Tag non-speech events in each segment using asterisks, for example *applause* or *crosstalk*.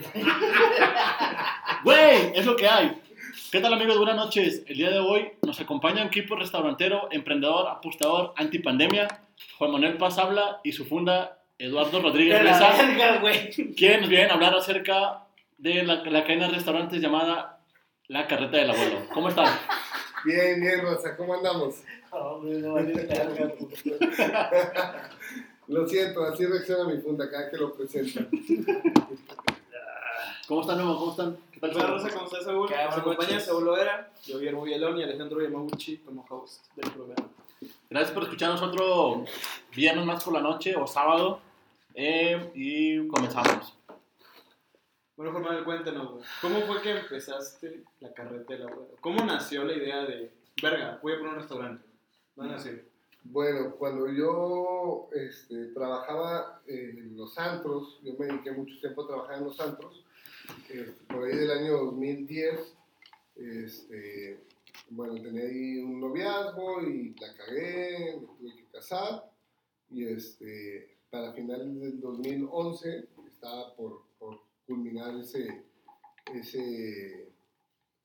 *laughs* Güey, es lo que hay. ¿Qué tal amigos? Buenas noches. El día de hoy nos acompaña un equipo restaurantero, emprendedor, apostador, antipandemia. Juan Manuel Paz habla y su funda Eduardo Rodríguez De la Mesa, quienes vienen a hablar acerca de la, la cadena de restaurantes llamada La Carreta del Abuelo. ¿Cómo están? Bien, bien, Rosa, ¿cómo andamos? Hombre, no. *laughs* Lo siento, así reacciona mi funda cada que lo presenta. ¿Cómo están, Memo? ¿Cómo están? ¿Qué tal? Hola Rosa, ¿cómo estás, Saúl? ¿Qué Nos buenas acompaña. Saúl Loera, yo Guillermo Villalón y Alejandro Yamaguchi como host del programa. Gracias por escucharnos otro viernes más por la noche o sábado. Eh, y comenzamos. Bueno, Juan cuéntanos, güey, ¿cómo fue que empezaste la carreta del abuelo? ¿Cómo nació la idea de, verga, voy a poner un restaurante? ¿Dónde nació? Bueno, cuando yo este, trabajaba en los antros, yo me dediqué mucho tiempo a trabajar en los antros, eh, por ahí del año 2010, este, bueno, tenía ahí un noviazgo y la cagué, me tuve que casar, y este, para finales del 2011 estaba por, por culminar ese, ese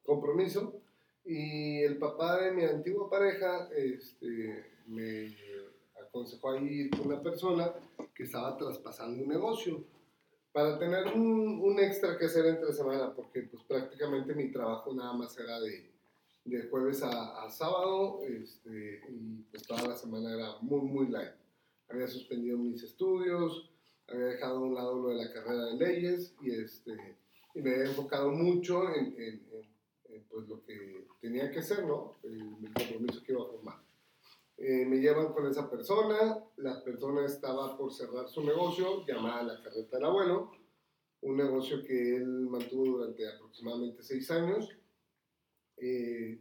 compromiso, y el papá de mi antigua pareja este, me aconsejó a ir con una persona que estaba traspasando un negocio para tener un, un extra que hacer entre semana, porque pues prácticamente mi trabajo nada más era de, de jueves a, sábado este, y pues toda la semana era muy, muy light. Había suspendido mis estudios, había dejado a un lado lo de la carrera de leyes y, este, y me había enfocado mucho en, pues, lo que tenía que hacer, ¿no? El, el compromiso que iba a formar. Eh, me llevan con esa persona, la persona estaba por cerrar su negocio, llamada La Carreta del Abuelo, un negocio que él mantuvo durante aproximadamente seis años. Eh,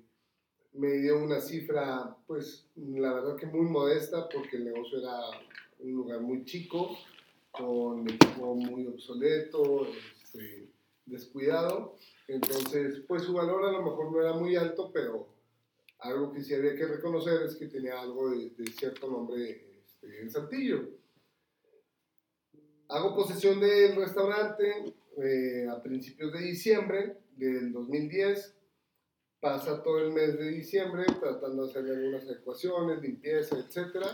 me dio una cifra, pues la verdad que muy modesta, porque el negocio era un lugar muy chico, con equipo muy obsoleto, este, descuidado. Entonces, pues su valor a lo mejor no era muy alto, pero algo que sí había que reconocer es que tenía algo de, de cierto nombre este, en Saltillo. Hago posesión del restaurante eh, a principios de diciembre del 2010. Pasa todo el mes de diciembre tratando de hacer algunas ecuaciones, limpieza, etc.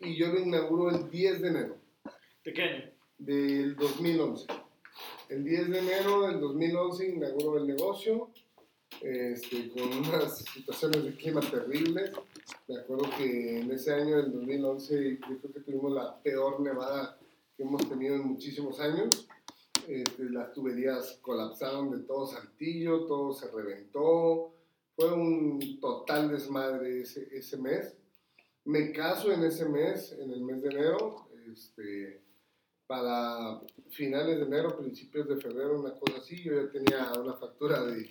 Y yo lo inauguro el 10 de enero Pequeño. del 2011. El 10 de enero del 2011 inauguro el negocio este, con unas situaciones de clima terribles. Me acuerdo que en ese año del 2011 yo creo que tuvimos la peor nevada que hemos tenido en muchísimos años. Este, las tuberías colapsaron de todo Saltillo, todo se reventó. Fue un total desmadre ese, ese mes. Me caso en ese mes, en el mes de enero. Este, para finales de enero, principios de febrero, una cosa así. Yo ya tenía una factura de,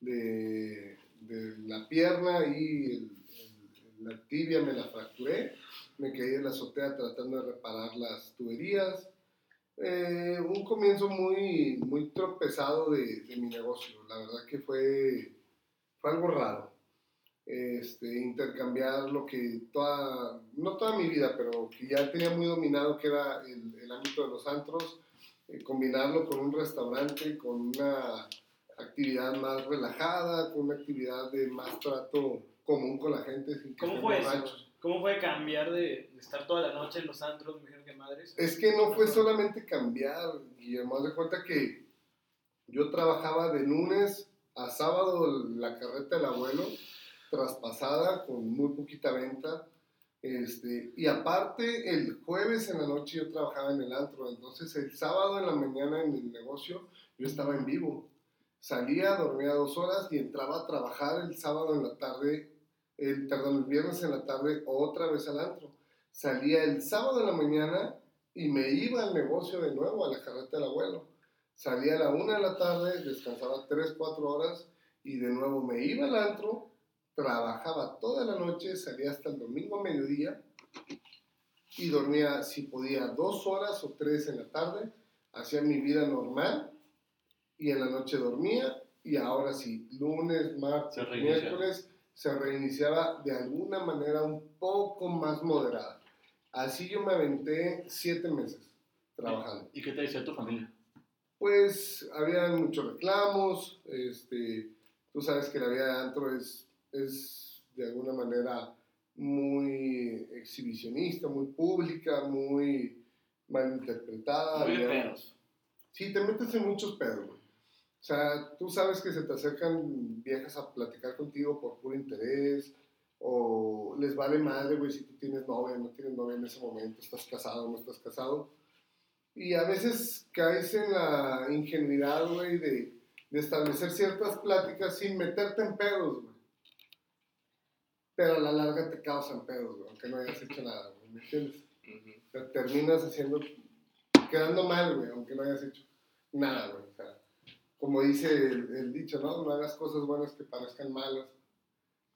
de, de la pierna y la tibia me la fracturé. Me caí en la azotea tratando de reparar las tuberías. Eh, un comienzo muy, muy tropezado de, mi negocio. La verdad que fue, fue algo raro. Este, intercambiar lo que toda, no toda mi vida, pero que ya tenía muy dominado, que era el, el ámbito de los antros, eh, combinarlo con un restaurante, con una actividad más relajada, con una actividad de más trato común con la gente. sin que ¿Cómo fue eso? ¿Cómo fue cambiar de, de estar toda la noche en los antros, dijeron que madres? Es que no fue solamente cambiar, Guillermo, de cuenta que yo trabajaba de lunes a sábado la carreta del abuelo, traspasada con muy poquita venta. Este, y aparte, el jueves en la noche yo trabajaba en el antro, entonces el sábado en la mañana en el negocio yo estaba en vivo. Salía, dormía dos horas y entraba a trabajar el sábado en la tarde, el, perdón, el viernes en la tarde otra vez al antro. Salía el sábado en la mañana y me iba al negocio de nuevo, a la carreta del abuelo. Salía a la una de la tarde, descansaba tres, cuatro horas y de nuevo me iba al antro, trabajaba toda la noche, salía hasta el domingo a mediodía y dormía, si podía, dos horas o tres en la tarde, hacía mi vida normal y en la noche dormía y ahora sí, lunes, Se martes, reinicia. miércoles, se reiniciaba de alguna manera un poco más moderada. Así yo me aventé siete meses trabajando. ¿Y qué te decía tu familia? pues había muchos reclamos, este, tú sabes que la vida de antro es, es de alguna manera muy exhibicionista, muy pública, muy malinterpretada. Muy de pedos. Sí, te metes en muchos pedos. O sea, tú sabes que se te acercan viejas a platicar contigo por puro interés, o les vale madre, güey, si tú tienes novia, no tienes novia en ese momento, estás casado, no estás casado. Y a veces caes en la ingenuidad, güey, de, de establecer ciertas pláticas sin meterte en pedos, güey. Pero a la larga te causan pedos, güey, aunque no hayas hecho nada, güey, ¿me entiendes? O sea, terminas haciendo, quedando mal, güey, aunque no hayas hecho nada, güey. O sea, como dice el, el dicho, ¿no? No hagas cosas buenas que parezcan malas.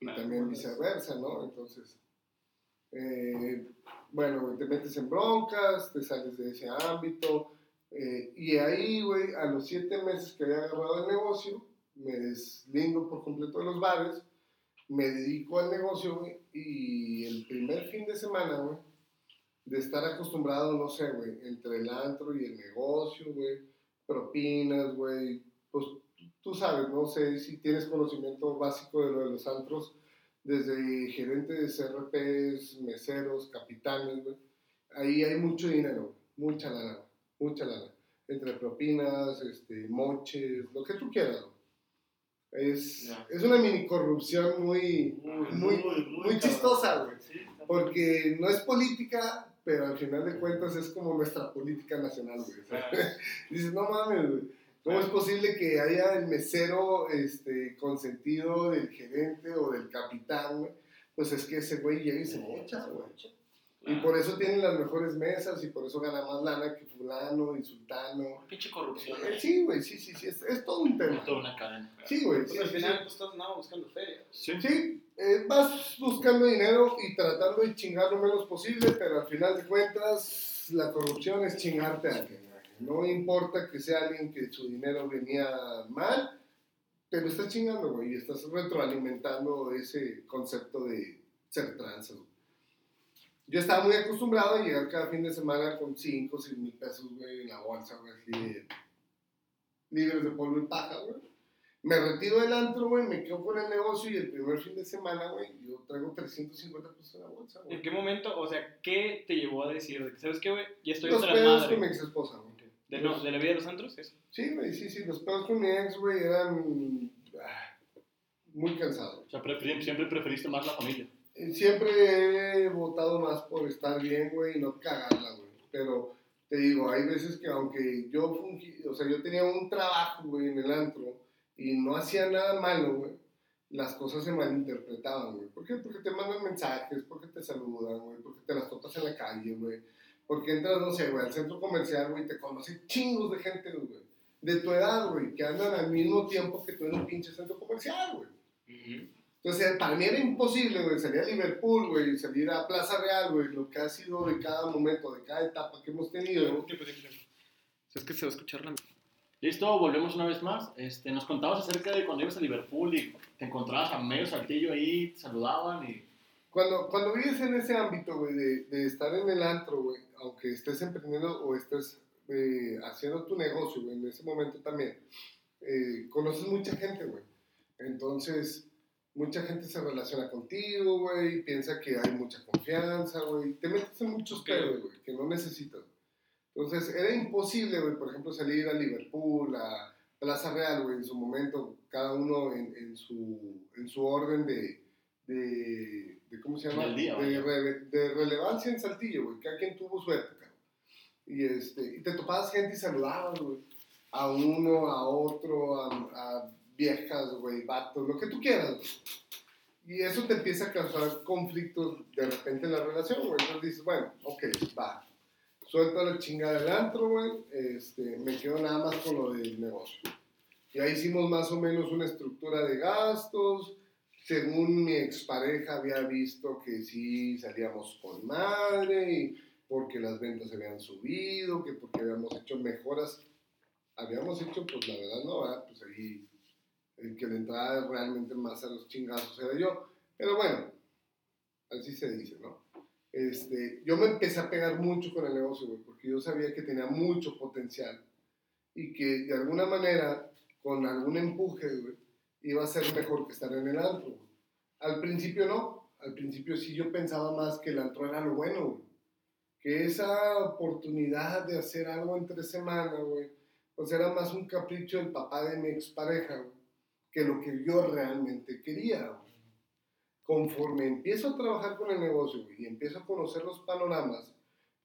Y Claro, también buenas. viceversa, ¿no? Entonces, eh, bueno, te metes en broncas, te sales de ese ámbito. eh, y ahí, güey, a los siete meses que había agarrado el negocio, me deslindo por completo de los bares, me dedico al negocio, güey, y el primer fin de semana, güey, de estar acostumbrado, no sé, güey, entre el antro y el negocio, güey, propinas, güey, pues tú sabes, no sé si tienes conocimiento básico de lo de los antros, desde gerentes de CRPs, meseros, capitanes, güey, ahí hay mucho dinero, mucha lana, mucha lana, entre propinas, este, moches, lo que tú quieras. Es, es una mini corrupción muy, muy, muy cabrón. chistosa, güey. Sí, Porque no es política, pero al final de cuentas es como nuestra política nacional, güey. *laughs* Dices, no mames, güey. ¿Cómo es posible que haya el mesero este, consentido del gerente o del capitán, güey? Pues es que ese güey llega y se mocha, güey. Y por eso tienen las mejores mesas y por eso gana más lana que fulano y sultano. Pinche corrupción. Eh, Sí, güey, sí, sí, sí, es, es todo un tema. Es toda una cadena. Sí, güey, Pues sí, al sí, final, sí. pues todos andaban buscando feria. Sí. Sí, eh, vas buscando dinero y tratando de chingar lo menos posible, pero al final de cuentas la corrupción es chingarte a alguien. No importa que sea alguien que su dinero venía mal, te lo estás chingando, güey, y estás retroalimentando ese concepto de ser trans. güey. Yo estaba muy acostumbrado a llegar cada fin de semana con 5, 6 mil pesos, güey, en la bolsa, güey, así de- libres de polvo y paja, güey. Me retiro del antro, güey, me quedo con el negocio y el primer fin de semana, güey, yo traigo 350 pesos en la bolsa, güey. ¿En qué momento, o sea, qué te llevó a decir ¿sabes qué, güey? Ya estoy Los la pedos con mi madre. ex esposa, güey. ¿De, no, ¿De la vida de los antros? Eso. Sí, güey, sí, sí, los pedos con mi ex, güey, eran ah, muy cansados. O sea, preferi- siempre preferiste más la familia. Eh, Siempre he votado más por estar bien, güey, y no cagarla, güey. Pero te digo, hay veces que aunque yo fungí, o sea, yo tenía un trabajo, güey, en el antro y no hacía nada malo, güey, las cosas se malinterpretaban, güey. ¿Por qué? Porque te mandan mensajes, porque te saludan, güey, porque te las topas en la calle, güey. Porque entras, no sé, güey, al centro comercial, güey, te conocen chingos de gente, güey. De tu edad, güey, que andan al mismo tiempo que tú en un pinche centro comercial, güey. Entonces, para mí era imposible, güey, salir a Liverpool, güey, salir a Plaza Real, güey, lo que ha sido de cada momento, de cada etapa que hemos tenido. Es que se va a escuchar la... Listo, volvemos una vez más. Este, nos contabas acerca de cuando ibas a Liverpool y te encontrabas a medio saltillo ahí, te saludaban y... Cuando, cuando vives en ese ámbito, güey, de, de estar en el antro, güey, aunque estés emprendiendo o estés eh, haciendo tu negocio, güey, en ese momento también, eh, conoces mucha gente, güey. Entonces, mucha gente se relaciona contigo, güey, piensa que hay mucha confianza, güey. Te metes en muchos pedos, güey, que no necesitas. Entonces, era imposible, güey, por ejemplo, salir a Liverpool, a Plaza Real, güey, en su momento, cada uno en, en su, en su orden de, de, de ¿cómo se llama? Día, de, de relevancia en Saltillo, güey, cada quien tuvo su época. Y, este, y te topabas gente y saludabas, güey, a uno, a otro, a, a viejas, güey, vatos, lo que tú quieras, güey. Y eso te empieza a causar conflictos de repente en la relación, güey. Entonces dices, bueno, ok, va. Suelta la chingada del antro, güey. Este, me quedo nada más con lo del negocio. Y ahí hicimos más o menos una estructura de gastos. Según mi expareja había visto que sí salíamos con madre y porque las ventas habían subido, que porque habíamos hecho mejoras. Habíamos hecho, pues la verdad no, ¿verdad? Pues ahí el que le entraba realmente más a los chingazos era yo. Pero bueno, así se dice, ¿no? Este, yo me empecé a pegar mucho con el negocio, güey, porque yo sabía que tenía mucho potencial y que de alguna manera, con algún empuje, güey, iba a ser mejor que estar en el antro. Al principio no, al principio sí yo pensaba más que el antro era lo bueno. Que esa oportunidad de hacer algo entre semana, güey, pues era más un capricho del papá de mi expareja, güey, que lo que yo realmente quería. Conforme empiezo a trabajar con el negocio, y empiezo a conocer los panoramas,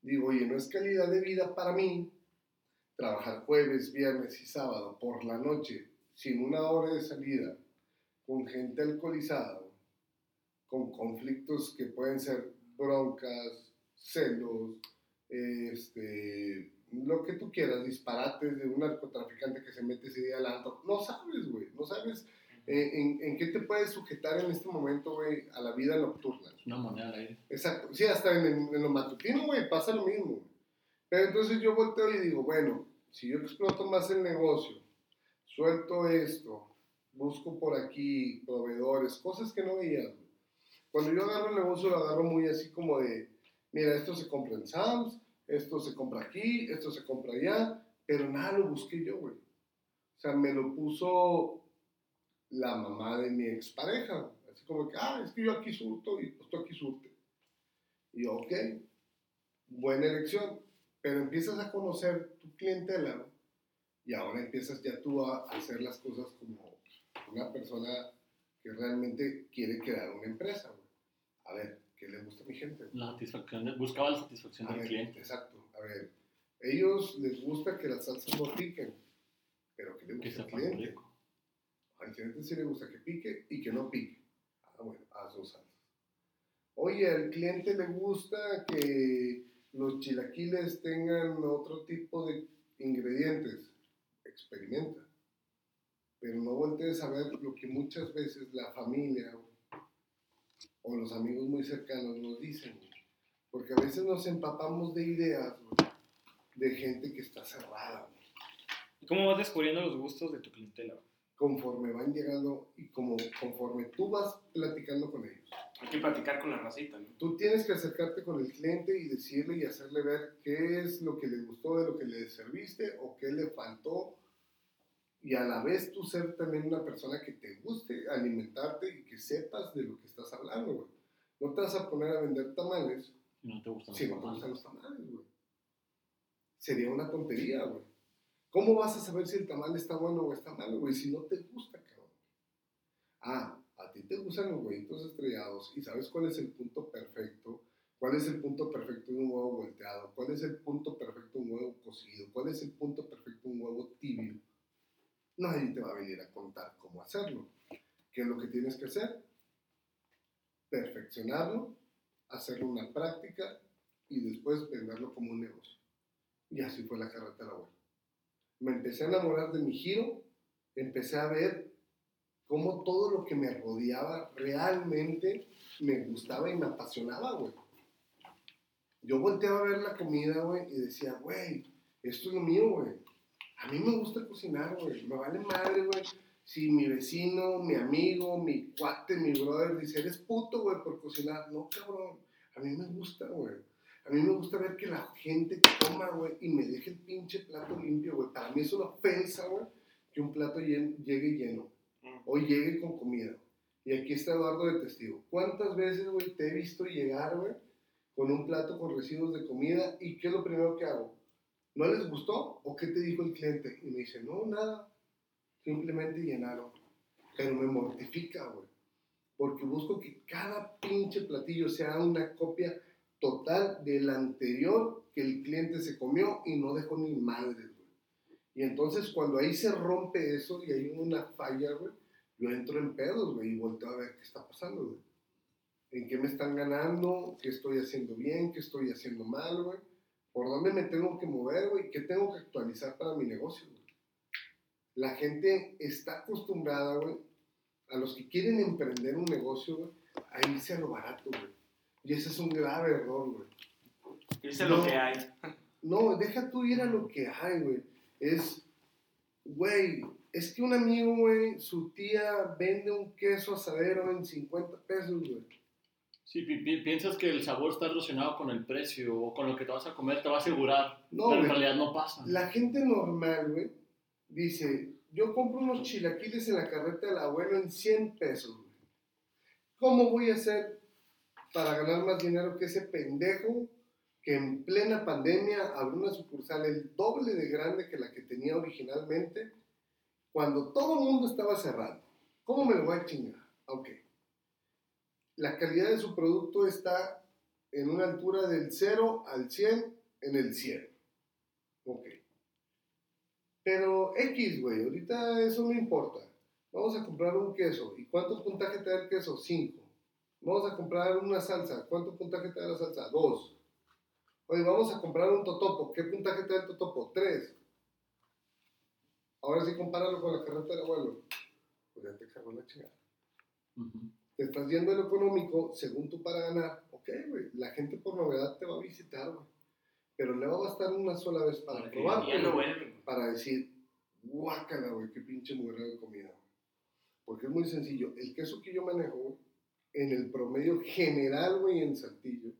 digo, oye, no es calidad de vida para mí trabajar jueves, viernes y sábado por la noche, sin una hora de salida, con gente alcoholizada, con conflictos que pueden ser broncas, celos, este, lo que tú quieras, disparates de un narcotraficante que se mete ese día al antro. No sabes, güey, no sabes eh, en, en qué te puedes sujetar en este momento, güey, a la vida nocturna. Una moneda al aire. Exacto, sí, hasta en, en, en lo matutino, güey, pasa lo mismo. Pero entonces yo volteo y digo, bueno, si yo exploto más el negocio, suelto esto, busco por aquí proveedores, cosas que no güey. Cuando yo agarro el negocio, lo agarro muy así como de, mira, esto se compra en Sam's, esto se compra aquí, esto se compra allá, pero nada lo busqué yo, güey. O sea, me lo puso la mamá de mi expareja. Así como que, ah, es que yo aquí surto y pues tú aquí surte. Y yo, ok, buena elección. Pero empiezas a conocer tu clientela y ahora empiezas ya tú a hacer las cosas como una persona que realmente quiere crear una empresa. güey. A ver, ¿qué le gusta a mi gente? güey? La satisfacción de- buscaba la satisfacción A del ver, cliente. Exacto. A ver, ellos les gusta que las salsas no piquen, pero ¿qué le gusta al cliente? rico. Al cliente sí le gusta que pique y que no pique. Ah, bueno, haz dos salsas. Oye, al cliente le gusta que los chilaquiles tengan otro tipo de ingredientes. Experimenta. Pero no voltees a ver lo que muchas veces la familia o los amigos muy cercanos nos dicen. Porque a veces nos empapamos de ideas de gente que está cerrada. güey ¿Y cómo vas descubriendo los gustos de tu clientela? conforme van llegando y como conforme tú vas platicando con ellos. Hay que platicar con la racita, ¿no? Tú tienes que acercarte con el cliente y decirle y hacerle ver qué es lo que le gustó de lo que le serviste o qué le faltó. Y a la vez tú ser también una persona que te guste alimentarte y que sepas de lo que estás hablando, güey. No te vas a poner a vender tamales Si no te gustan si los no te gustan los tamales, güey. Sería una tontería, güey. ¿Cómo vas a saber si el tamal está bueno o está malo, güey? Si no te gusta, cabrón. Ah, a ti te gustan los huevitos estrellados y sabes cuál es el punto perfecto. ¿Cuál es el punto perfecto de un huevo volteado? ¿Cuál es el punto perfecto de un huevo cocido? ¿Cuál es el punto perfecto de un huevo tibio? Nadie te va a venir a contar cómo hacerlo. ¿Qué es lo que tienes que hacer? Perfeccionarlo, hacerlo una práctica y después venderlo como un negocio. Y así fue la carretera buena. Me empecé a enamorar de mi giro, empecé a ver cómo todo lo que me rodeaba realmente me gustaba y me apasionaba, güey. Yo volteaba a ver la comida, güey, y decía, güey, esto es lo mío, güey. A mí me gusta cocinar, güey. Me vale madre, güey. Si mi vecino, mi amigo, mi cuate, mi brother dice, eres puto, güey, por cocinar. No, cabrón. A mí me gusta, güey. A mí me gusta ver que la gente coma, güey, y me deje el pinche plato limpio, güey. Para mí es una ofensa, güey, que un plato llegue lleno. O llegue con comida. Y aquí está Eduardo de testigo. ¿Cuántas veces, güey, te he visto llegar, güey, con un plato con residuos de comida? ¿Y qué es lo primero que hago? ¿No les gustó? ¿O qué te dijo el cliente? Y me dice, no, nada. Simplemente llenaron. Pero me mortifica, güey. Porque busco que cada pinche platillo sea una copia total del anterior que el cliente se comió y no dejó ni madres, güey. Y entonces cuando ahí se rompe eso y hay una falla, güey, yo entro en pedos, güey, y volteo a ver qué está pasando, güey. ¿En qué me están ganando? ¿Qué estoy haciendo bien? ¿Qué estoy haciendo mal, güey? ¿Por dónde me tengo que mover, güey? ¿Qué tengo que actualizar para mi negocio, güey? La gente está acostumbrada, güey, a los que quieren emprender un negocio, güey, a irse a lo barato, güey. Y ese es un grave error, güey. Irse No. lo que hay. No, deja tú ir a lo que hay, güey. Es, güey, es que un amigo, güey, su tía vende un queso asadero en 50 pesos, güey. Sí, pi- pi- piensas que el sabor está relacionado con el precio o con lo que te vas a comer, te va a asegurar. No, pero en realidad no pasa. La gente normal, güey, dice, yo compro unos chilaquiles en la carreta del abuelo en 100 pesos, güey. ¿Cómo voy a hacer para ganar más dinero que ese pendejo que en plena pandemia abrió una sucursal el doble de grande que la que tenía originalmente cuando todo el mundo estaba cerrado? ¿Cómo me lo voy a chingar? Ok. La calidad de su producto está en una altura del 0 al 100 en el 100. Ok. Pero X, güey, ahorita eso no importa. Vamos a comprar un queso. ¿Y cuánto puntaje te da el queso? 5. Vamos a comprar una salsa. ¿Cuánto puntaje te da la salsa? 2. Oye, vamos a comprar un totopo. ¿Qué puntaje te da el totopo? 3. Ahora sí, compáralo con la carreta del abuelo. Pues ya te cargó la chingada. Ujú. Te estás yendo en lo económico, según tú para ganar. Ok, güey, la gente por novedad te va a visitar, güey. Pero le va a bastar una sola vez para probar. No para decir, guácala, güey, qué pinche mujer de comida. güey". Porque es muy sencillo. El queso que yo manejo, en el promedio general, güey, en Saltillo,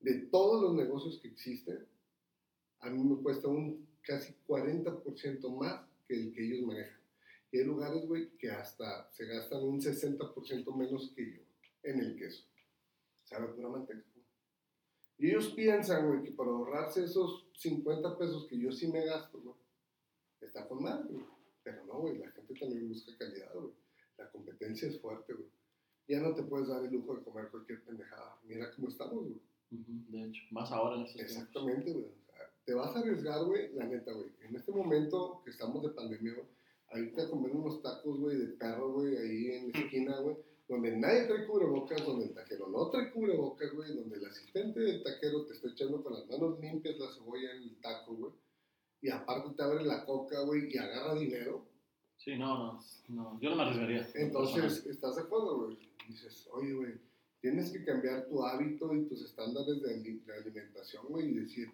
de todos los negocios que existen, a mí me cuesta un casi 40% más que el que ellos manejan. Y hay lugares, güey, que hasta se gastan un 60% menos que yo en el queso. Sabe pura manteca. Y ellos piensan, güey, que para ahorrarse esos 50 pesos que yo sí me gasto, güey, está con mal, güey. Pero no, güey, la gente también busca calidad, güey. La competencia es fuerte, güey. Ya no te puedes dar el lujo de comer cualquier pendejada. Mira cómo estamos, güey. De hecho, más ahora en estos. Exactamente, güey. O sea, te vas a arriesgar, güey, la neta, güey. En este momento que estamos de pandemia, güey, ahorita comer unos tacos, güey, de perro, güey, ahí en la esquina, güey, donde nadie trae cubrebocas, donde el taquero no trae cubrebocas, güey, donde el asistente del taquero te está echando con las manos limpias la cebolla en el taco, güey, y aparte te abre la coca, güey, y agarra dinero. Sí, no, no, no, yo no me arriesgaría. Entonces, ¿estás de acuerdo, güey? Dices, oye, güey, tienes que cambiar tu hábito y tus estándares de alimentación, güey, y decir,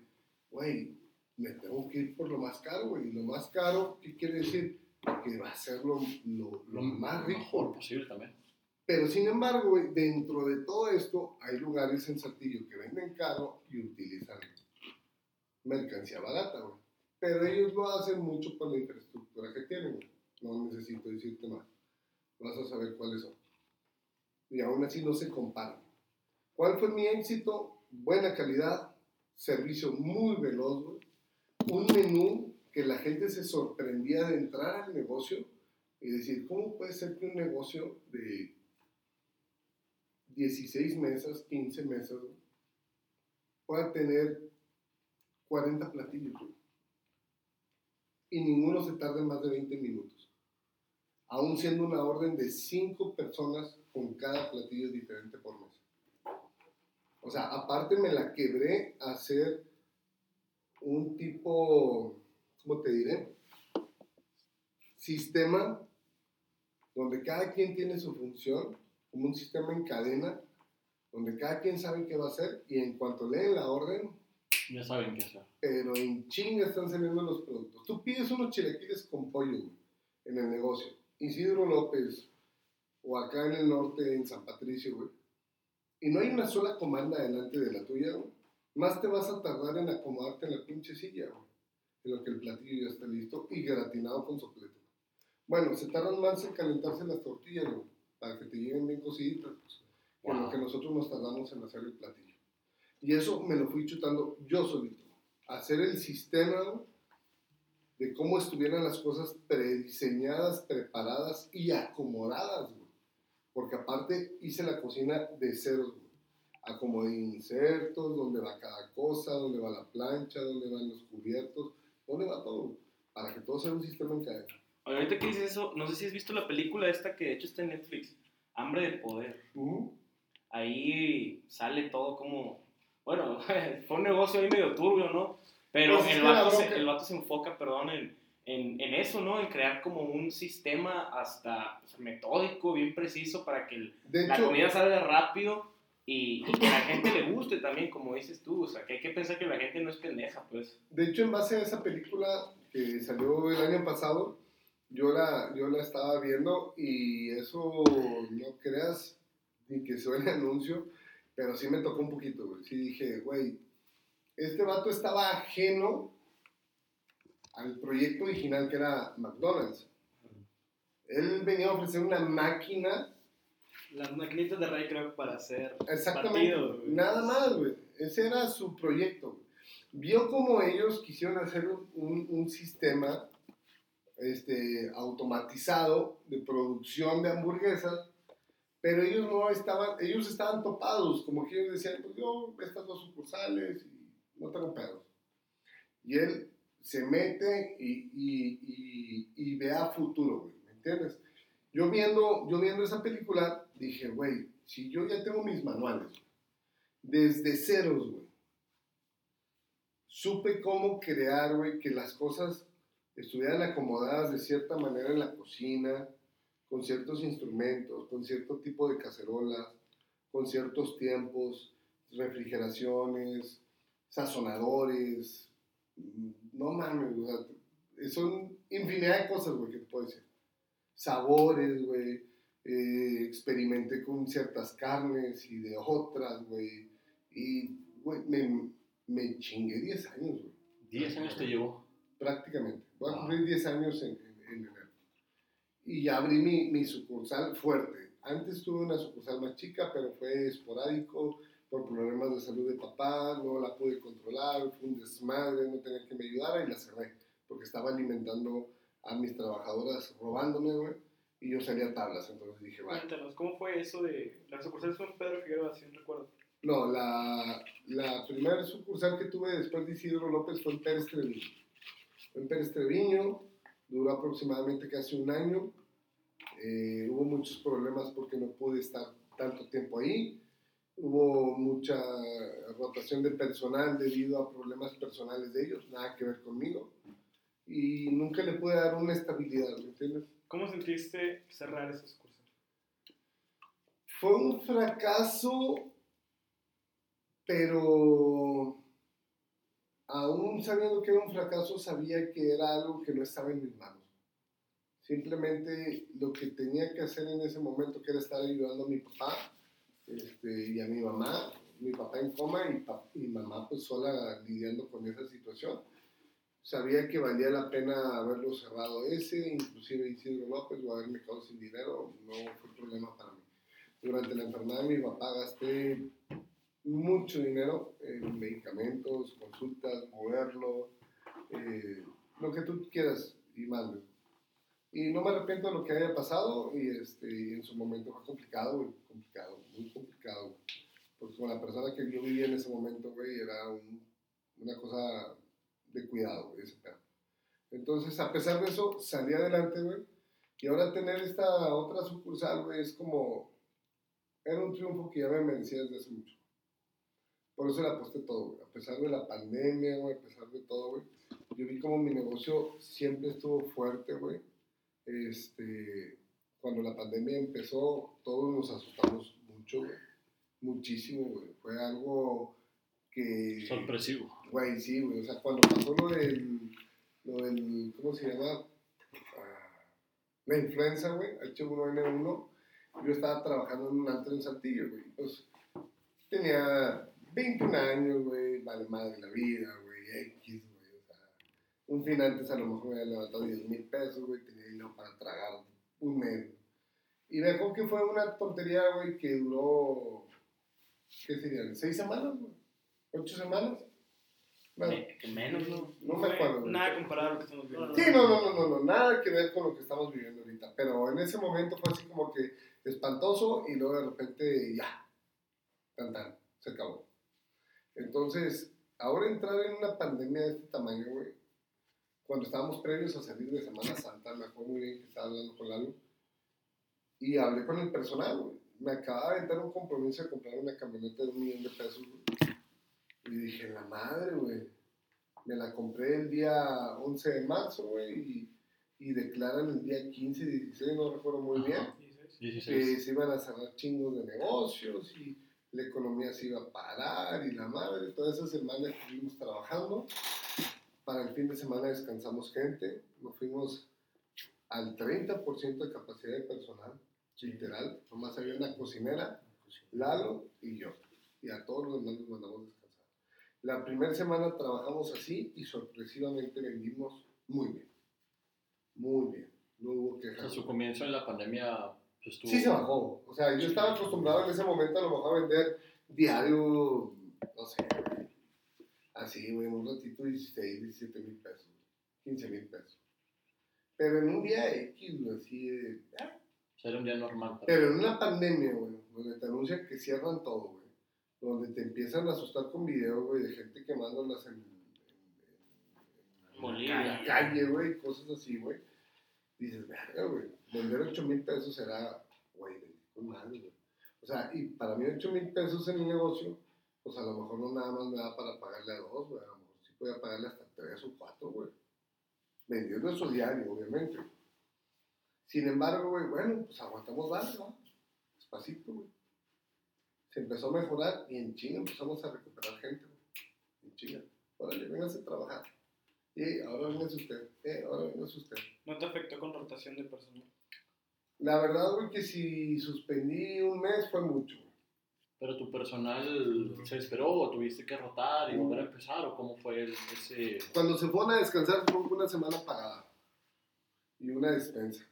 güey, me tengo que ir por lo más caro, güey. Y lo más caro, ¿qué quiere decir? Que va a ser lo, lo, lo más rico. mejor posible también. Pero sin embargo, dentro de todo esto, hay lugares en Saltillo que venden caro y utilizan mercancía barata, güey. Pero ellos lo hacen mucho por la infraestructura que tienen, güey. No necesito decirte más. Vas a saber cuáles son. Y aún así no se comparan. ¿Cuál fue mi éxito? Buena calidad, servicio muy veloz, güey. Un menú que la gente se sorprendía de entrar al negocio y decir, ¿cómo puede ser que un negocio de 16 mesas, 15 mesas, pueda tener 40 platillos? Y ninguno se tarde más de 20 minutos. Aún siendo una orden de 5 personas con cada platillo diferente por mesa. O sea, aparte me la quebré a hacer un tipo, ¿cómo te diré? Sistema donde cada quien tiene su función, como un sistema en cadena, donde cada quien sabe qué va a hacer y en cuanto leen la orden, Ya saben qué hacer. pero en chinga están saliendo los productos. Tú pides unos chilaquiles con pollo en el negocio. Isidro López, o acá en el norte, en San Patricio, güey. Y no hay una sola comanda delante de la tuya, güey. Más te vas a tardar en acomodarte en la pinche silla, güey. En lo que el platillo ya está listo y gratinado con soplete. Bueno, se tardan más en calentarse las tortillas, güey. Para que te lleguen bien cociditas, pues, que lo Wow. que nosotros nos tardamos en hacer el platillo. Y eso me lo fui chutando yo solito. Hacer el sistema güey, de cómo estuvieran las cosas prediseñadas, preparadas y acomodadas, güey. Porque aparte hice la cocina de ceros. Acomodé insertos, dónde va cada cosa, dónde va la plancha, dónde van los cubiertos, dónde va todo, para que todo sea un sistema en cadena. Ahorita que dices eso, no sé si has visto la película esta que de hecho está en Netflix, Hambre de Poder. Ujú. Ahí sale todo como, bueno, *laughs* fue un negocio ahí medio turbio, ¿no? Pero Pues es el, vato se, el vato se enfoca, perdón, en, en, en eso, ¿no? En crear como un sistema hasta o sea, metódico, bien preciso, para que el- la hecho, comida salga rápido y, y que la gente le guste también, como dices tú. O sea, que hay que pensar que la gente no es pendeja, pues. De hecho, en base a esa película que salió el año pasado, yo la, yo la estaba viendo y eso no creas ni que suene *laughs* anuncio, Pero sí me tocó un poquito, güey. Sí dije, güey, este vato estaba ajeno al proyecto original que era McDonald's. Él venía a ofrecer una máquina, Las maquinitas de Ray Kroc para hacer exactamente, güey. nada más, güey. Ese era su proyecto. güey. Vio como ellos quisieron hacer un, un- un sistema este, automatizado de producción de hamburguesas, pero ellos no estaban, ellos estaban topados, como que ellos decían, pues yo, estas dos sucursales, y no tengo pedos. Y él se mete y, y, y, y ve a futuro, güey, ¿me entiendes? Yo viendo, yo viendo esa película, dije, güey, si yo ya tengo mis manuales, desde ceros, güey, supe cómo crear, güey, que las cosas estuvieran acomodadas de cierta manera en la cocina, con ciertos instrumentos, con cierto tipo de cacerolas, con ciertos tiempos, refrigeraciones, sazonadores, mm, no mames, o sea, son infinidad de cosas, güey, que te puedo decir. Sabores, güey, eh, experimenté con ciertas carnes y de otras, güey, y, güey, me, me chingué 10 años, güey 10 años te llevó. prácticamente. Voy a cumplir 10 años en, en- en enero. Y ya abrí mi, mi sucursal fuerte. Antes tuve una sucursal más chica, pero fue esporádico por problemas de salud de papá, no la pude controlar, fue un desmadre, no tenía que me ayudara y la cerré, porque estaba alimentando a mis trabajadoras robándome, güey, y yo salía a tablas, entonces dije, vale. Cuéntanos, ¿cómo fue eso de las sucursales fue en Pedro Figueroa, si no recuerdo? No, la, la primera sucursal que tuve después de Isidro López fue en Pérez Treviño. Fue en Pérez Treviño, duró aproximadamente casi un año. Eh, hubo muchos problemas porque no pude estar tanto tiempo ahí. Hubo mucha rotación de personal debido a problemas personales de ellos, nada que ver conmigo. Y nunca le pude dar una estabilidad, ¿me entiendes? ¿Cómo sentiste cerrar esa sucursal? Fue un fracaso, pero aún sabiendo que era un fracaso, sabía que era algo que no estaba en mis manos. Simplemente lo que tenía que hacer en ese momento, que era estar ayudando a mi papá este, y a mi mamá, mi papá en coma y mi mamá pues sola lidiando con esa situación. Sabía que valía la pena haberlo cerrado ese, inclusive Isidro López o haberme quedado sin dinero, no fue problema para mí. Durante la enfermedad de mi papá gasté mucho dinero en medicamentos, consultas, moverlo, eh, lo que tú quieras y güey. Y no me arrepiento de lo que haya pasado y, este, y en su momento fue complicado, complicado, muy complicado. Porque con la persona que yo vivía en ese momento, güey, era un- una cosa de cuidado, güey, ese pedo. Entonces, a pesar de eso, salí adelante, güey. Y ahora tener esta otra sucursal, güey, es como... Era un triunfo que ya me merecía desde hace mucho. Por eso le aposté todo, güey. A pesar de la pandemia, güey, a pesar de todo, güey. Yo vi como mi negocio siempre estuvo fuerte, güey. Este, cuando la pandemia empezó, todos nos asustamos mucho, güey. Muchísimo, güey. Fue algo que... Sorpresivo. Güey, sí, güey. O sea, cuando pasó lo del, lo del ¿cómo se llama? Ah, la influenza, güey, H1N1, yo estaba trabajando en un antro en Saltillo, güey. Pues tenía 21 años, güey, vale madre la vida, güey, X, güey. O sea, un fin antes a lo mejor me había levantado 10 mil pesos, güey, tenía dinero para tragar un mes. Y me acuerdo que fue una tontería, güey, que duró, ¿qué serían? ¿Seis semanas, güey? ¿Ocho semanas? Me- que menos, ¿no? no me Fue acuerdo. Nada comparado a lo que estamos viendo. Sí, no, no, no, no, no, nada que ver con lo que estamos viviendo ahorita. Pero en ese momento fue así como que espantoso y luego de repente ya, tan tan, se acabó. Entonces, ahora entrar en una pandemia de este tamaño, güey, cuando estábamos previos a salir de Semana Santa, me acuerdo muy bien que estaba hablando con Lalo y hablé con el personal, güey. Me acababa de aventar un compromiso de comprar una camioneta de un millón de pesos, güey. Y dije, la madre, güey. Me la compré el día 11 de marzo, güey, y, y declaran el día 15 y 16, no recuerdo muy bien, que 16. se iban a cerrar chingos de negocios y la economía se iba a parar y la madre, todas esas semanas que estuvimos trabajando. Para el fin de semana descansamos gente, nos fuimos al 30% de capacidad de personal, literal, nomás había una cocinera, Lalo y yo. y a todos los demás los mandamos descansar. La primera semana trabajamos así y sorpresivamente vendimos muy bien. Muy bien. No hubo O sea, quejas. su comienzo en la pandemia pues, estuvo... Sí se bajó. O sea, yo estaba acostumbrado en ese momento a lo mejor a vender diario, no sé, así, güey, un ratito 16, 17 mil pesos, 15 mil pesos. Pero en un día X, güey, así de... O sea, era un día normal. Pero en una pandemia, güey, donde te anuncian que cierran todo, güey, donde te empiezan a asustar con videos, güey, de gente quemándolas en, en, en- en Bolivia. la calle, güey, cosas así, güey. Dices, verga, güey, vender 8 mil pesos será, güey, con madre, güey. O sea, y para mí 8 mil pesos en un negocio, pues a lo mejor no nada más me da para pagarle a dos, güey, a lo mejor sí podía pagarle hasta tres o cuatro, güey. Vendiendo eso diario, obviamente. Sin embargo, güey, bueno, pues aguantamos más, ¿no? Despacito, güey. Se empezó a mejorar y en China empezamos a recuperar gente. En China. Órale, véngase a trabajar. Y ahora véngase usted. Eh, ahora véngase usted. ¿No te afectó con rotación de personal? La verdad, güey, que si suspendí un mes fue mucho. Pero tu personal se esperó o tuviste que rotar y volver a empezar o cómo fue el- ese... Cuando se fueron a descansar fue una semana pagada y una despensa.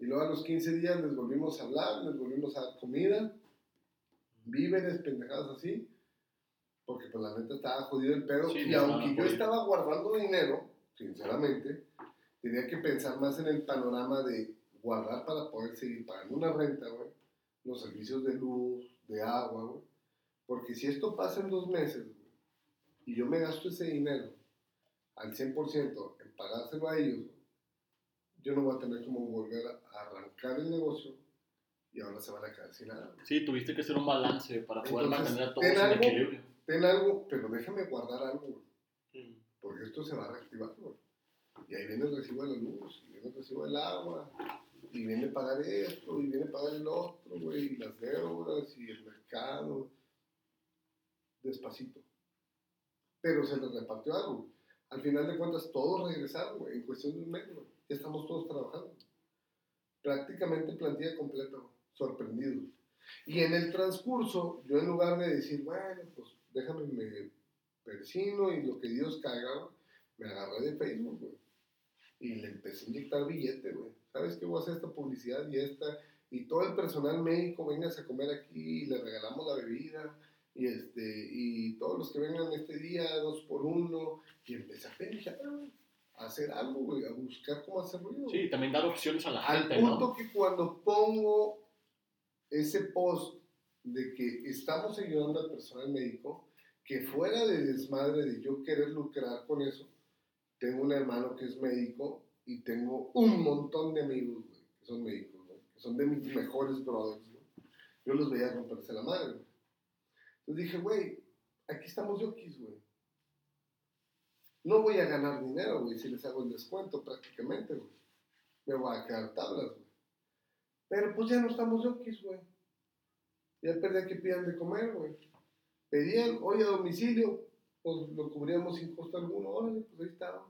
Y luego a los 15 días les volvimos a hablar, les volvimos a dar comida, víveres, pendejadas así, porque pues la neta estaba jodido el pedo. Sí, y no, aunque no, yo estaba guardando dinero, sinceramente, tenía que pensar más en el panorama de guardar para poder seguir pagando una renta, güey, los servicios de luz, de agua, güey. Porque si esto pasa en dos meses, güey, y yo me gasto ese dinero al 100% en pagárselo a ellos, güey, yo no voy a tener como volver a arrancar el negocio y ahora se van a quedar sin nada. Sí, tuviste que hacer un balance para poder Entonces, mantener a todos en algo- equilibrio. Ten algo, pero déjame guardar algo. Mm. porque esto se va a reactivar, güey. Y ahí viene el recibo de la luz, y viene el recibo del agua, y viene pagar esto, y viene pagar el otro, güey, y las deudas, y el mercado. Despacito. Pero se les repartió algo. Al final de cuentas, todos regresaron, güey, en cuestión de un mes, güey. Ya estamos todos trabajando. Prácticamente plantilla completa, güey. Sorprendidos. Y en el transcurso, yo en lugar de decir, bueno, pues déjame me persino y lo que Dios güey, me agarré de Facebook, güey. Y le empecé a inyectar billete, güey. ¿Sabes qué? Voy a hacer esta publicidad y esta. Y todo el personal médico, vengas a comer aquí y le regalamos la bebida. Y, este, y todos los que vengan este día, dos por uno. Y empecé a güey, a hacer algo, güey, a buscar cómo hacer ruido. Sí, también dar opciones a la Al gente, punto ¿no? que cuando pongo ese post de que estamos ayudando al personal médico, que fuera de desmadre de yo querer lucrar con eso, tengo un hermano que es médico y tengo un montón de amigos, güey, que son médicos, güey, que son de mis mejores brothers, güey. Yo los veía romperse la madre, güey. Entonces dije, güey, aquí estamos yokis, güey. No voy a ganar dinero, güey, si les hago el descuento prácticamente, güey. Me voy a quedar tablas, güey. Pero pues ya no estamos yokis, güey. Ya perdí que pidan de comer, güey. Pedían, hoy a domicilio, pues lo cubríamos sin costo alguno. Órale, pues ahí estaba.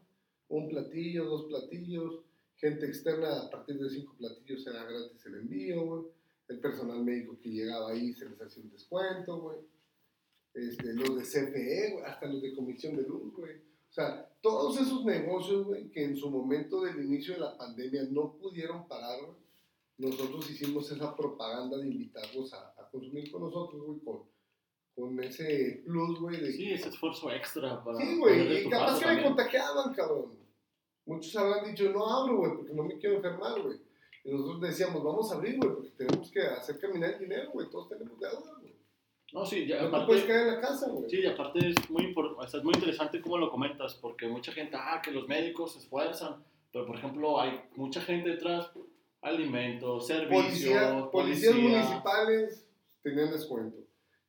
Un platillo, dos platillos. Gente externa, a partir de cinco platillos era gratis el envío, güey. El personal médico que llegaba ahí se les hacía un descuento, güey. Este, los de CFE, güey, hasta los de comisión de luz, güey. O sea, todos esos negocios, güey, que en su momento del inicio de la pandemia no pudieron parar, güey, nosotros hicimos esa propaganda de invitarlos a, a consumir con nosotros, güey, con, con ese plus, güey, de Sí, ese esfuerzo extra para... Sí, güey, y capaz que me también. contagiaban, cabrón. Muchos habrán dicho, no abro, güey, porque no me quiero enfermar, güey. Y nosotros decíamos, vamos a abrir, güey, porque tenemos que hacer caminar el dinero, güey. Todos tenemos deuda, güey. No, sí, ya, No te aparte... puedes quedar en la casa, güey. Sí, y aparte es muy, impor- o sea, es muy interesante cómo lo comentas, porque mucha gente, ah, que los médicos se esfuerzan, pero por ejemplo hay mucha gente detrás, alimentos, servicios, Policía, policías policía. municipales tenían descuento.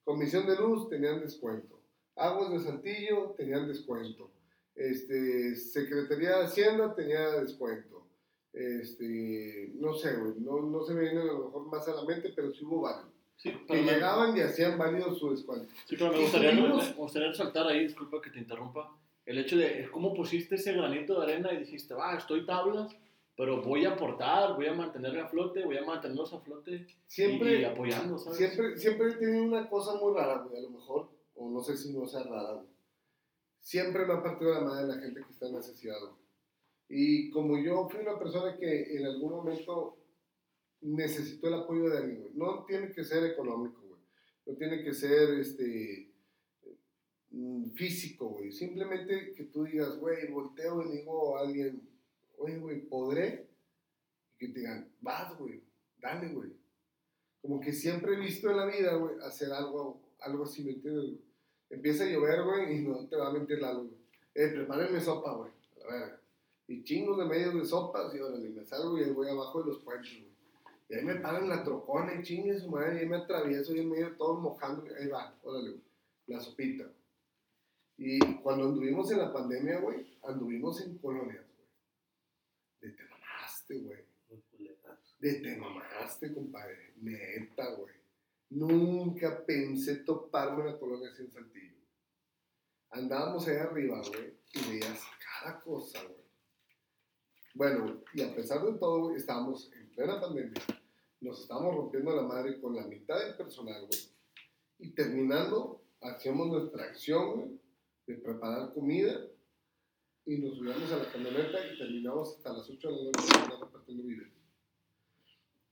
Comisión de luz tenían descuento. Aguas de Saltillo tenían descuento. Este, Secretaría de Hacienda tenía descuento. Este, no sé, güey, no, no se me viene a lo mejor más a la mente, pero sí hubo varios. Sí, Que me, llegaban y hacían válido su descuento. sí, pero me gustaría, me gustaría resaltar ahí, disculpa que te interrumpa, el hecho de cómo pusiste ese granito de arena y dijiste, ah, estoy tablas, pero voy a aportar, voy a mantenerme a flote, voy a mantenerlos a flote Siempre, y apoyando, ¿sabes? siempre, siempre he tenido una cosa muy rara, güey, a lo mejor, o no sé si no sea rara, güey. Siempre me ha partido la madre la gente que está en necesidad, güey. Y como yo fui una persona que en algún momento necesitó el apoyo de alguien, güey. No tiene que ser económico, güey. No tiene que ser, este, mm, físico, güey. Simplemente que tú digas, güey, volteo y digo a alguien, oye, güey, ¿podré? Y que te digan, vas, güey, dale, güey. Como que siempre he visto en la vida, güey, hacer algo, algo así, ¿me entiendes? Empieza a llover, güey, y no te va a mentir la luz. Eh, prepárenme sopa, güey. A ver. Y chingos de medios de sopas, y órale, me salgo y voy abajo de los puentes, güey. Y ahí me paran la trocona y chingue su madre, y ahí me atravieso y en medio todo mojando, ahí va, órale, güey, la sopita. Y cuando anduvimos en la pandemia, güey, anduvimos en colonias, mamaste, güey. De te mamaste, compadre. Neta, güey. Nunca pensé toparme una colonia sin Saltillo. Andábamos ahí arriba, güey, y veías cada cosa, güey. Bueno, y a pesar de todo, güey, estábamos en plena pandemia. Nos estábamos rompiendo la madre con la mitad del personal, güey. Y terminando, hacíamos nuestra acción, güey, de preparar comida. Y nos subíamos a la camioneta y terminamos hasta las 8 de la noche repartiendo víveres.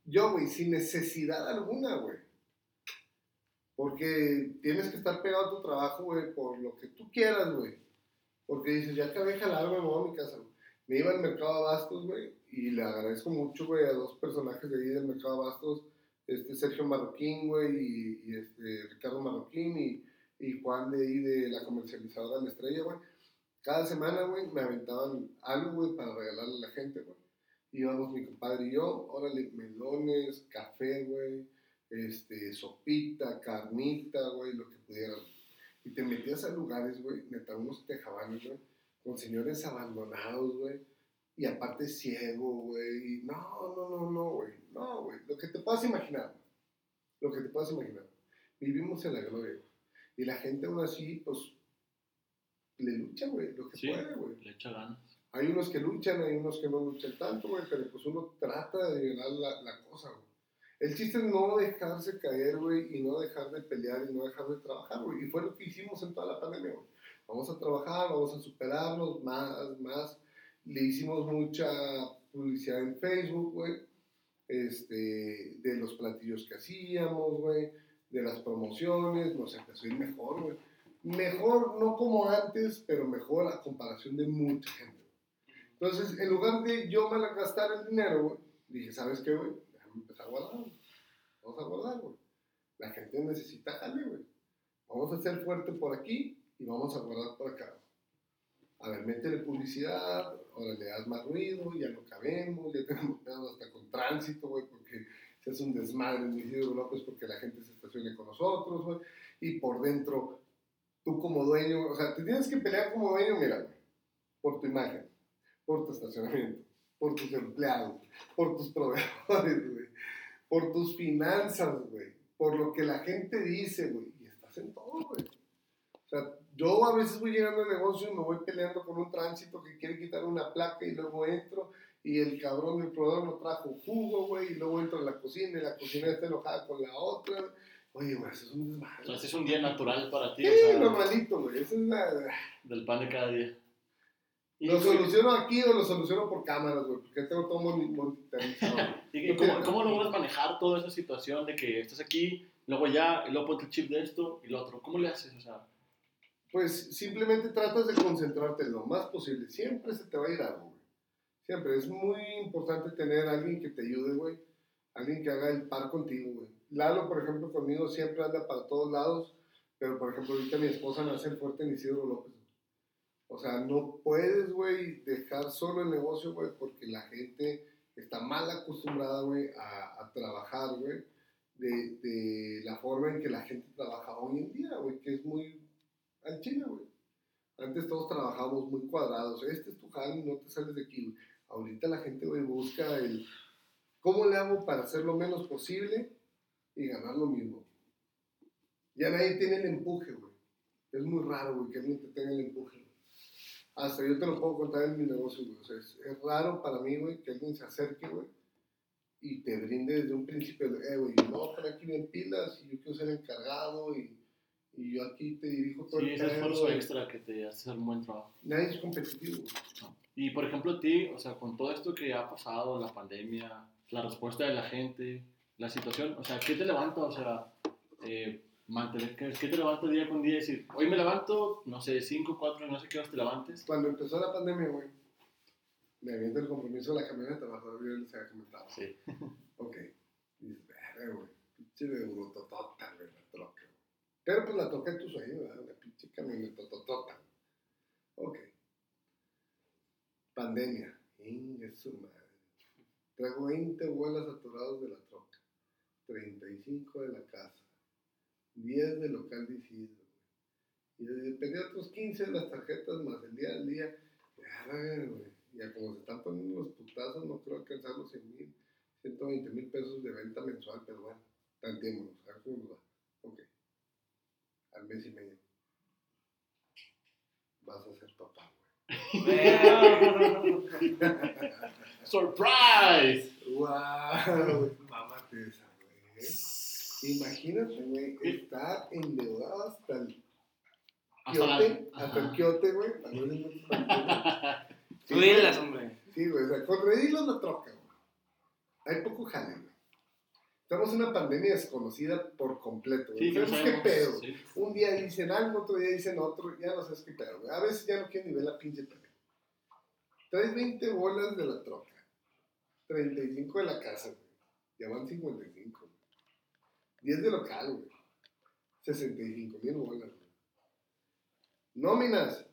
Yo, güey, sin necesidad alguna, güey. Porque tienes que estar pegado a tu trabajo, güey, por lo que tú quieras, güey. Porque dices, ya acabé de jalarme, me voy a mi casa. Me iba al mercado de Abastos, güey, y le agradezco mucho, güey, a dos personajes de ahí del mercado de Abastos, este Sergio Marroquín, güey, y, este Ricardo Marroquín, y, y Juan de ahí de la comercializadora La Estrella, güey. Cada semana, güey, me aventaban algo, güey, para regalarle a la gente, güey. Íbamos mi compadre y yo, órale, melones, café, güey, este, sopita, carnita, güey, lo que pudieran. Y te metías a lugares, güey, neta, unos tejabanes, güey, con señores abandonados, güey, y aparte ciego, güey, no, no, no, no, güey, no, güey, lo que te puedas imaginar, lo que te puedas imaginar. Vivimos en la gloria, güey. Y la gente aún así, pues, le lucha, güey, lo que Sí. puede, güey. Le echa ganas. Hay unos que luchan, hay unos que no luchan tanto, güey, pero pues uno trata de llenar la, la cosa, güey. El chiste es no dejarse caer, güey, y no dejar de pelear y no dejar de trabajar, güey. Y fue lo que hicimos en toda la pandemia, güey. Vamos a trabajar, vamos a superarnos, más, más. Le hicimos mucha publicidad en Facebook, güey, este, de los platillos que hacíamos, güey, de las promociones, nos empezó a ir mejor, güey. Mejor, no como antes, pero mejor a comparación de mucha gente. Entonces, en lugar de yo malgastar el dinero, güey, dije, ¿sabes qué, güey? Déjame empezar a guardar, güey. Vamos a guardar, güey. La gente necesita jale, güey. Vamos a ser fuerte por aquí y vamos a guardar por acá. A ver, métele publicidad, ahora le das más ruido, ya no cabemos, ya tenemos pedos hasta con tránsito, güey, porque se hace un desmadre en Isidro López porque la gente se estacione con nosotros, güey. Y por dentro, tú como dueño, o sea, te tienes que pelear como dueño, mira, por tu imagen, por tu estacionamiento, por tus empleados, por tus proveedores, güey, por tus finanzas, güey, por lo que la gente dice, güey, y estás en todo, güey. O sea, yo a veces voy llegando al negocio y me voy peleando con un tránsito que quiere quitar una placa y luego entro y el cabrón del proveedor no trajo jugo, güey, y luego entro a la cocina y la cocina está enojada con la otra. Oye, güey, eso es un O desmadre. sea, es un día natural para ti, Sí, o sea, normalito, güey, esa es la... del pan de cada día. Y, ¿Lo soluciono aquí o lo soluciono por cámaras, güey? Porque tengo todo mon- monitorizado. *laughs* y ¿cómo, ¿Cómo logras manejar toda esa situación de que estás aquí, luego ya, y luego ponte el chip de esto y lo otro? ¿Cómo le haces? O sea, Pues simplemente tratas de concentrarte lo más posible. Siempre se te va a ir algo, güey. Siempre. Es muy importante tener a alguien que te ayude, güey. Alguien que haga el par contigo, güey. Lalo, por ejemplo, conmigo siempre anda para todos lados. Pero, por ejemplo, ahorita mi esposa me hace el fuerte en Isidro López. O sea, no puedes, güey, dejar solo el negocio, güey, porque la gente está mal acostumbrada, güey, a, a trabajar, güey, de, de la forma en que la gente trabaja hoy en día, güey, que es muy al chile, güey. Antes todos trabajábamos muy cuadrados. Este es tu jale, no te sales de aquí, güey. Ahorita la gente, güey, busca el cómo le hago para hacer lo menos posible y ganar lo mismo. Ya nadie tiene el empuje, güey. Es muy raro, güey, que alguien te tenga el empuje. güey. Hasta yo te lo puedo contar en mi negocio, güey. O sea, es, es raro para mí, güey, que alguien se acerque, güey, y te brinde desde un principio, eh, güey, yo no voy a poner aquí bien pilas y yo quiero ser encargado y, y yo aquí te dirijo todo Sí, el ese esfuerzo güey. extra que te hace hacer un buen trabajo. Nadie es competitivo, güey. Y por ejemplo, a ti, o sea, con todo esto que ha pasado, la pandemia, la respuesta de la gente, la situación, o sea, ¿qué te levanta? O sea, eh, mantener, ¿qué, te levanta día con día? Decir, hoy me levanto, no sé, 5, 4, no sé qué horas te levantes. Cuando empezó la pandemia, güey, me aviento el compromiso de la camioneta, bajo yo les había comentado. Sí. *laughs* Ok. Y dices, verga, güey, pinche de brutotota, güey, la troca. Pero pues la troca es tu sueño, ¿verdad? La pinche camioneta totota. Ok. Pandemia. Inga su madre. Traigo 20 vuelas atorados de la troca. 35 de la casa. 10 del local de Isidro. Y pedí otros 15 de las tarjetas más el día al día. Güey. Ya como se están poniendo los putazos, no creo alcanzar los 100 mil, 120 mil pesos de venta mensual, pero bueno, tanteémonos, a ver cómo va. Ok. Al mes y medio. Vas a ser papá, *laughs* ¡Surprise! güey. ¡Wow! Mámate esa, güey. Imagínate, güey, estar endeudado hasta el quiote, hasta el quiote, güey, no *laughs* Sí, dilas, hombre. Sí, güey, o sea, con redilos la troca, güey. Hay poco jale, güey. Estamos en una pandemia desconocida por completo, güey. Sí, no Sabemos qué pedo. sí. Un día dicen algo, otro día dicen otro, ya no sabes qué pedo, güey. A veces ya no quieren ni ver la pinche tele. Traes 20 bolas de la troca, 35 de la casa, güey. Ya van 55, güey. 10 de local, güey. 65 mil bolas, güey. Nóminas,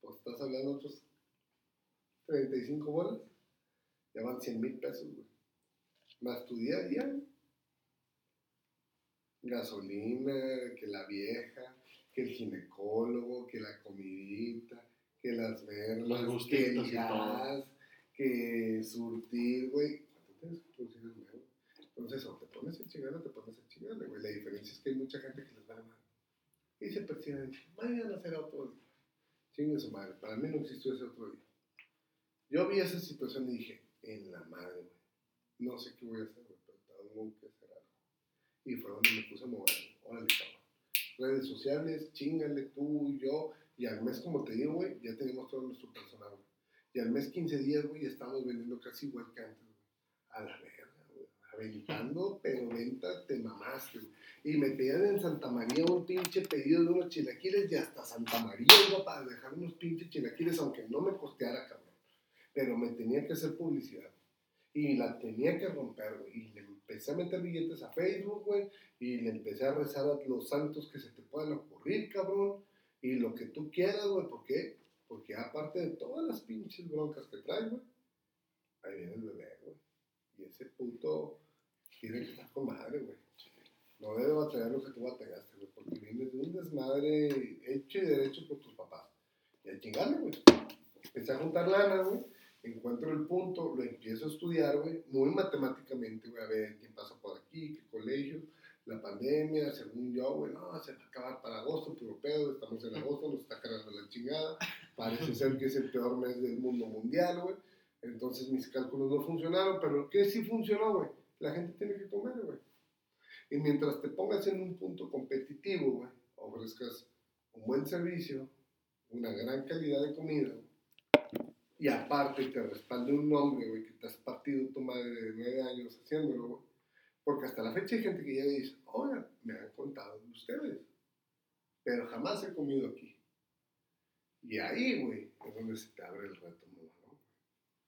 pues estás hablando de otros 35 bolas, ya van 100 mil pesos, güey. Más tu día a día, güey. gasolina, que la vieja, que el ginecólogo, que la comidita, que las Los que el y gas, que surtir, güey. ¿Cuánto tienes que producir? Entonces, o te pones a chingarle o te pones a chingarle, güey. La diferencia es que hay mucha gente que les vale mal. Y se percibe, mañana será otro día. Chingue su madre, para mí no existió ese otro día. Yo vi esa situación y dije, en la madre, güey. No sé qué voy a hacer, güey, pero tengo que hacer algo. Y fue donde me puse a mover. Órale, cabrón. Redes sociales, chingale tú y yo. Y al mes, como te digo, güey, ya tenemos todo nuestro personal, güey. Y al mes, 15 días, güey, estamos vendiendo casi igual que antes, güey. A la güey. Aventando, pero venta, te mamaste. Y me pedían en Santa María un pinche pedido de unos chilaquiles y hasta Santa María iba para dejar unos pinches chilaquiles, aunque no me costeara, cabrón. Pero me tenía que hacer publicidad. Y la tenía que romper, güey. Y le empecé a meter billetes a Facebook, güey. Y le empecé a rezar a los santos que se te puedan ocurrir, cabrón. Y lo que tú quieras, güey. ¿Por qué? Porque aparte de todas las pinches broncas que traes, güey, ahí viene el bebé, güey. Y ese puto tiene que estar con madre, güey. No debe batallar lo que tú batallaste, güey. Porque vienes de un desmadre hecho y derecho por tus papás. Y a chingarle, güey. Empecé a juntar lana, güey encuentro el punto, lo empiezo a estudiar, güey, muy matemáticamente, güey, a ver quién pasa por aquí, qué colegio, la pandemia, según yo, güey, no, se va a acabar para agosto, puro pedo, estamos en agosto, nos está cargando la chingada, parece *laughs* ser que es el peor mes del mundo mundial, güey, entonces mis cálculos no funcionaron, pero ¿qué sí funcionó, güey? La gente tiene que comer, güey. Y mientras te pongas en un punto competitivo, güey, ofrezcas un buen servicio, una gran calidad de comida, y aparte te respalde un nombre, güey, que te has partido tu madre de nueve años haciéndolo, güey. Porque hasta la fecha hay gente que llega y dice, oiga, me han contado de ustedes, pero jamás he comido aquí. Y ahí, güey, es donde se te abre el reto, ¿no?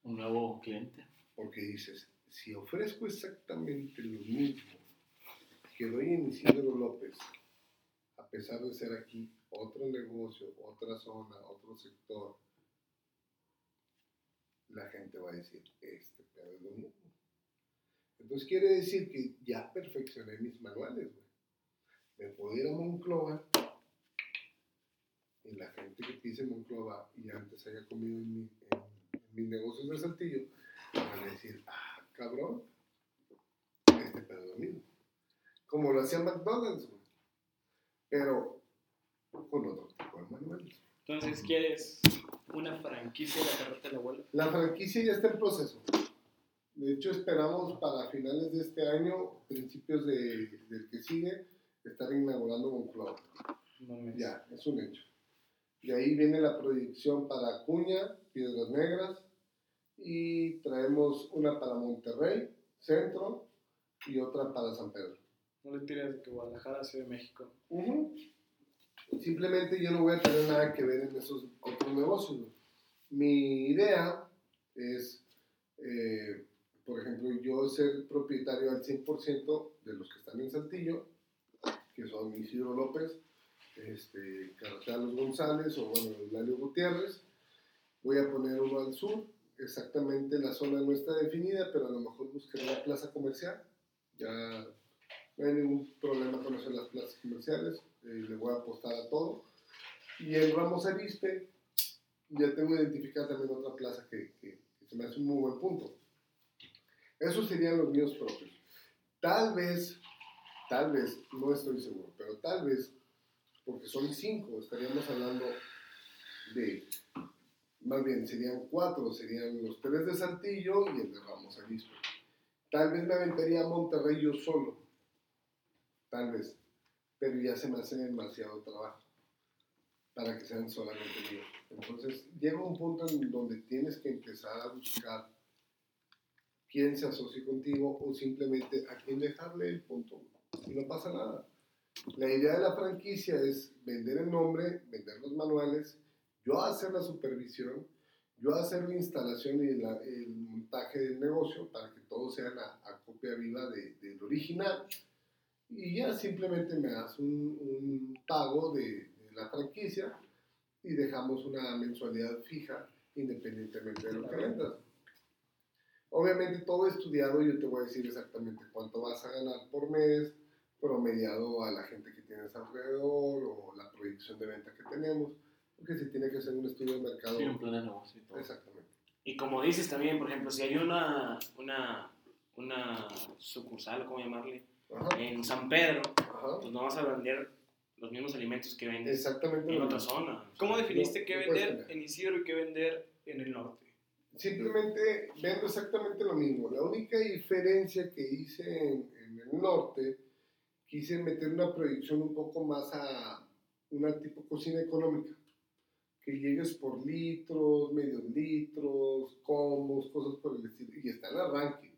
Un nuevo cliente. Porque dices, si ofrezco exactamente lo mismo que doy en Isidro López, a pesar de ser aquí otro negocio, otra zona, otro sector, la gente va a decir, este pedo es lo mismo. Entonces quiere decir que ya perfeccioné mis manuales, güey. Me puedo ir a Monclova y la gente que pise Monclova y antes haya comido en, mi- en- en mis negocios de Saltillo, van a decir, ah, cabrón, este pedo lo mismo. Como lo hacía McDonald's, güey. Pero con otro tipo de manuales. Entonces, ¿quieres una franquicia de la carreta del abuelo? La franquicia ya está en proceso. De hecho, esperamos para finales de este año, principios de- del que sigue, estar inaugurando Monclova. No me Ya, es un hecho. De ahí viene la proyección para Acuña, Piedras Negras, y traemos una para Monterrey, Centro, y otra para San Pedro. No le tires de que Guadalajara, Ciudad de México. Simplemente yo no voy a tener nada que ver en esos otros negocios. Mi idea es, eh, por ejemplo, yo ser propietario al 100% de los que están en Saltillo, que son Isidro López, este, Carlos González o bueno, Eulalio Gutiérrez. Voy a poner uno al sur, exactamente la zona no está definida, pero a lo mejor buscaré una plaza comercial. Ya no hay ningún problema con en las plazas comerciales, eh, le voy a apostar a todo. Y en Ramos Arispe ya tengo identificada también otra plaza que, que- que se me hace un muy buen punto. Esos serían los míos propios. Tal vez, tal vez, no estoy seguro, pero tal vez, porque son cinco, estaríamos hablando de, más bien serían cuatro, serían los tres de Saltillo y el de Ramos Arispe. Tal vez me aventaría a Monterrey yo solo, tal vez, pero ya se me hace demasiado trabajo para que sean solamente míos. Entonces llega un punto en donde tienes que empezar a buscar quién se asocie contigo o simplemente a quién dejarle el punto. Y no pasa nada. La idea de la franquicia es vender el nombre, vender los manuales, yo hacer la supervisión, yo hacer la instalación y la- el montaje del negocio para que todo sea la, a copia viva de- del original. Y ya simplemente me das un, un pago de, de la franquicia y dejamos una mensualidad fija independientemente de lo que vendas. Obviamente todo estudiado, yo te voy a decir exactamente cuánto vas a ganar por mes, promediado a la gente que tienes alrededor o la proyección de venta que tenemos, porque se tiene que hacer un estudio de mercado. Sí, un plan de negocio y todo. Exactamente. Y como dices también, por ejemplo, si hay una, una, una sucursal, ¿cómo llamarle? Ajá, En San Pedro, ajá. pues no vas a vender los mismos alimentos que vendes Exactamente. en otra zona. ¿Cómo definiste No, qué vender en Isidro y qué vender en el norte? Simplemente vendo exactamente lo mismo. La única diferencia que hice en, en el norte, quise meter una proyección un poco más a una tipo cocina económica. Que llegues por litros, medios litros, combos, cosas por el estilo. Y está el arranque.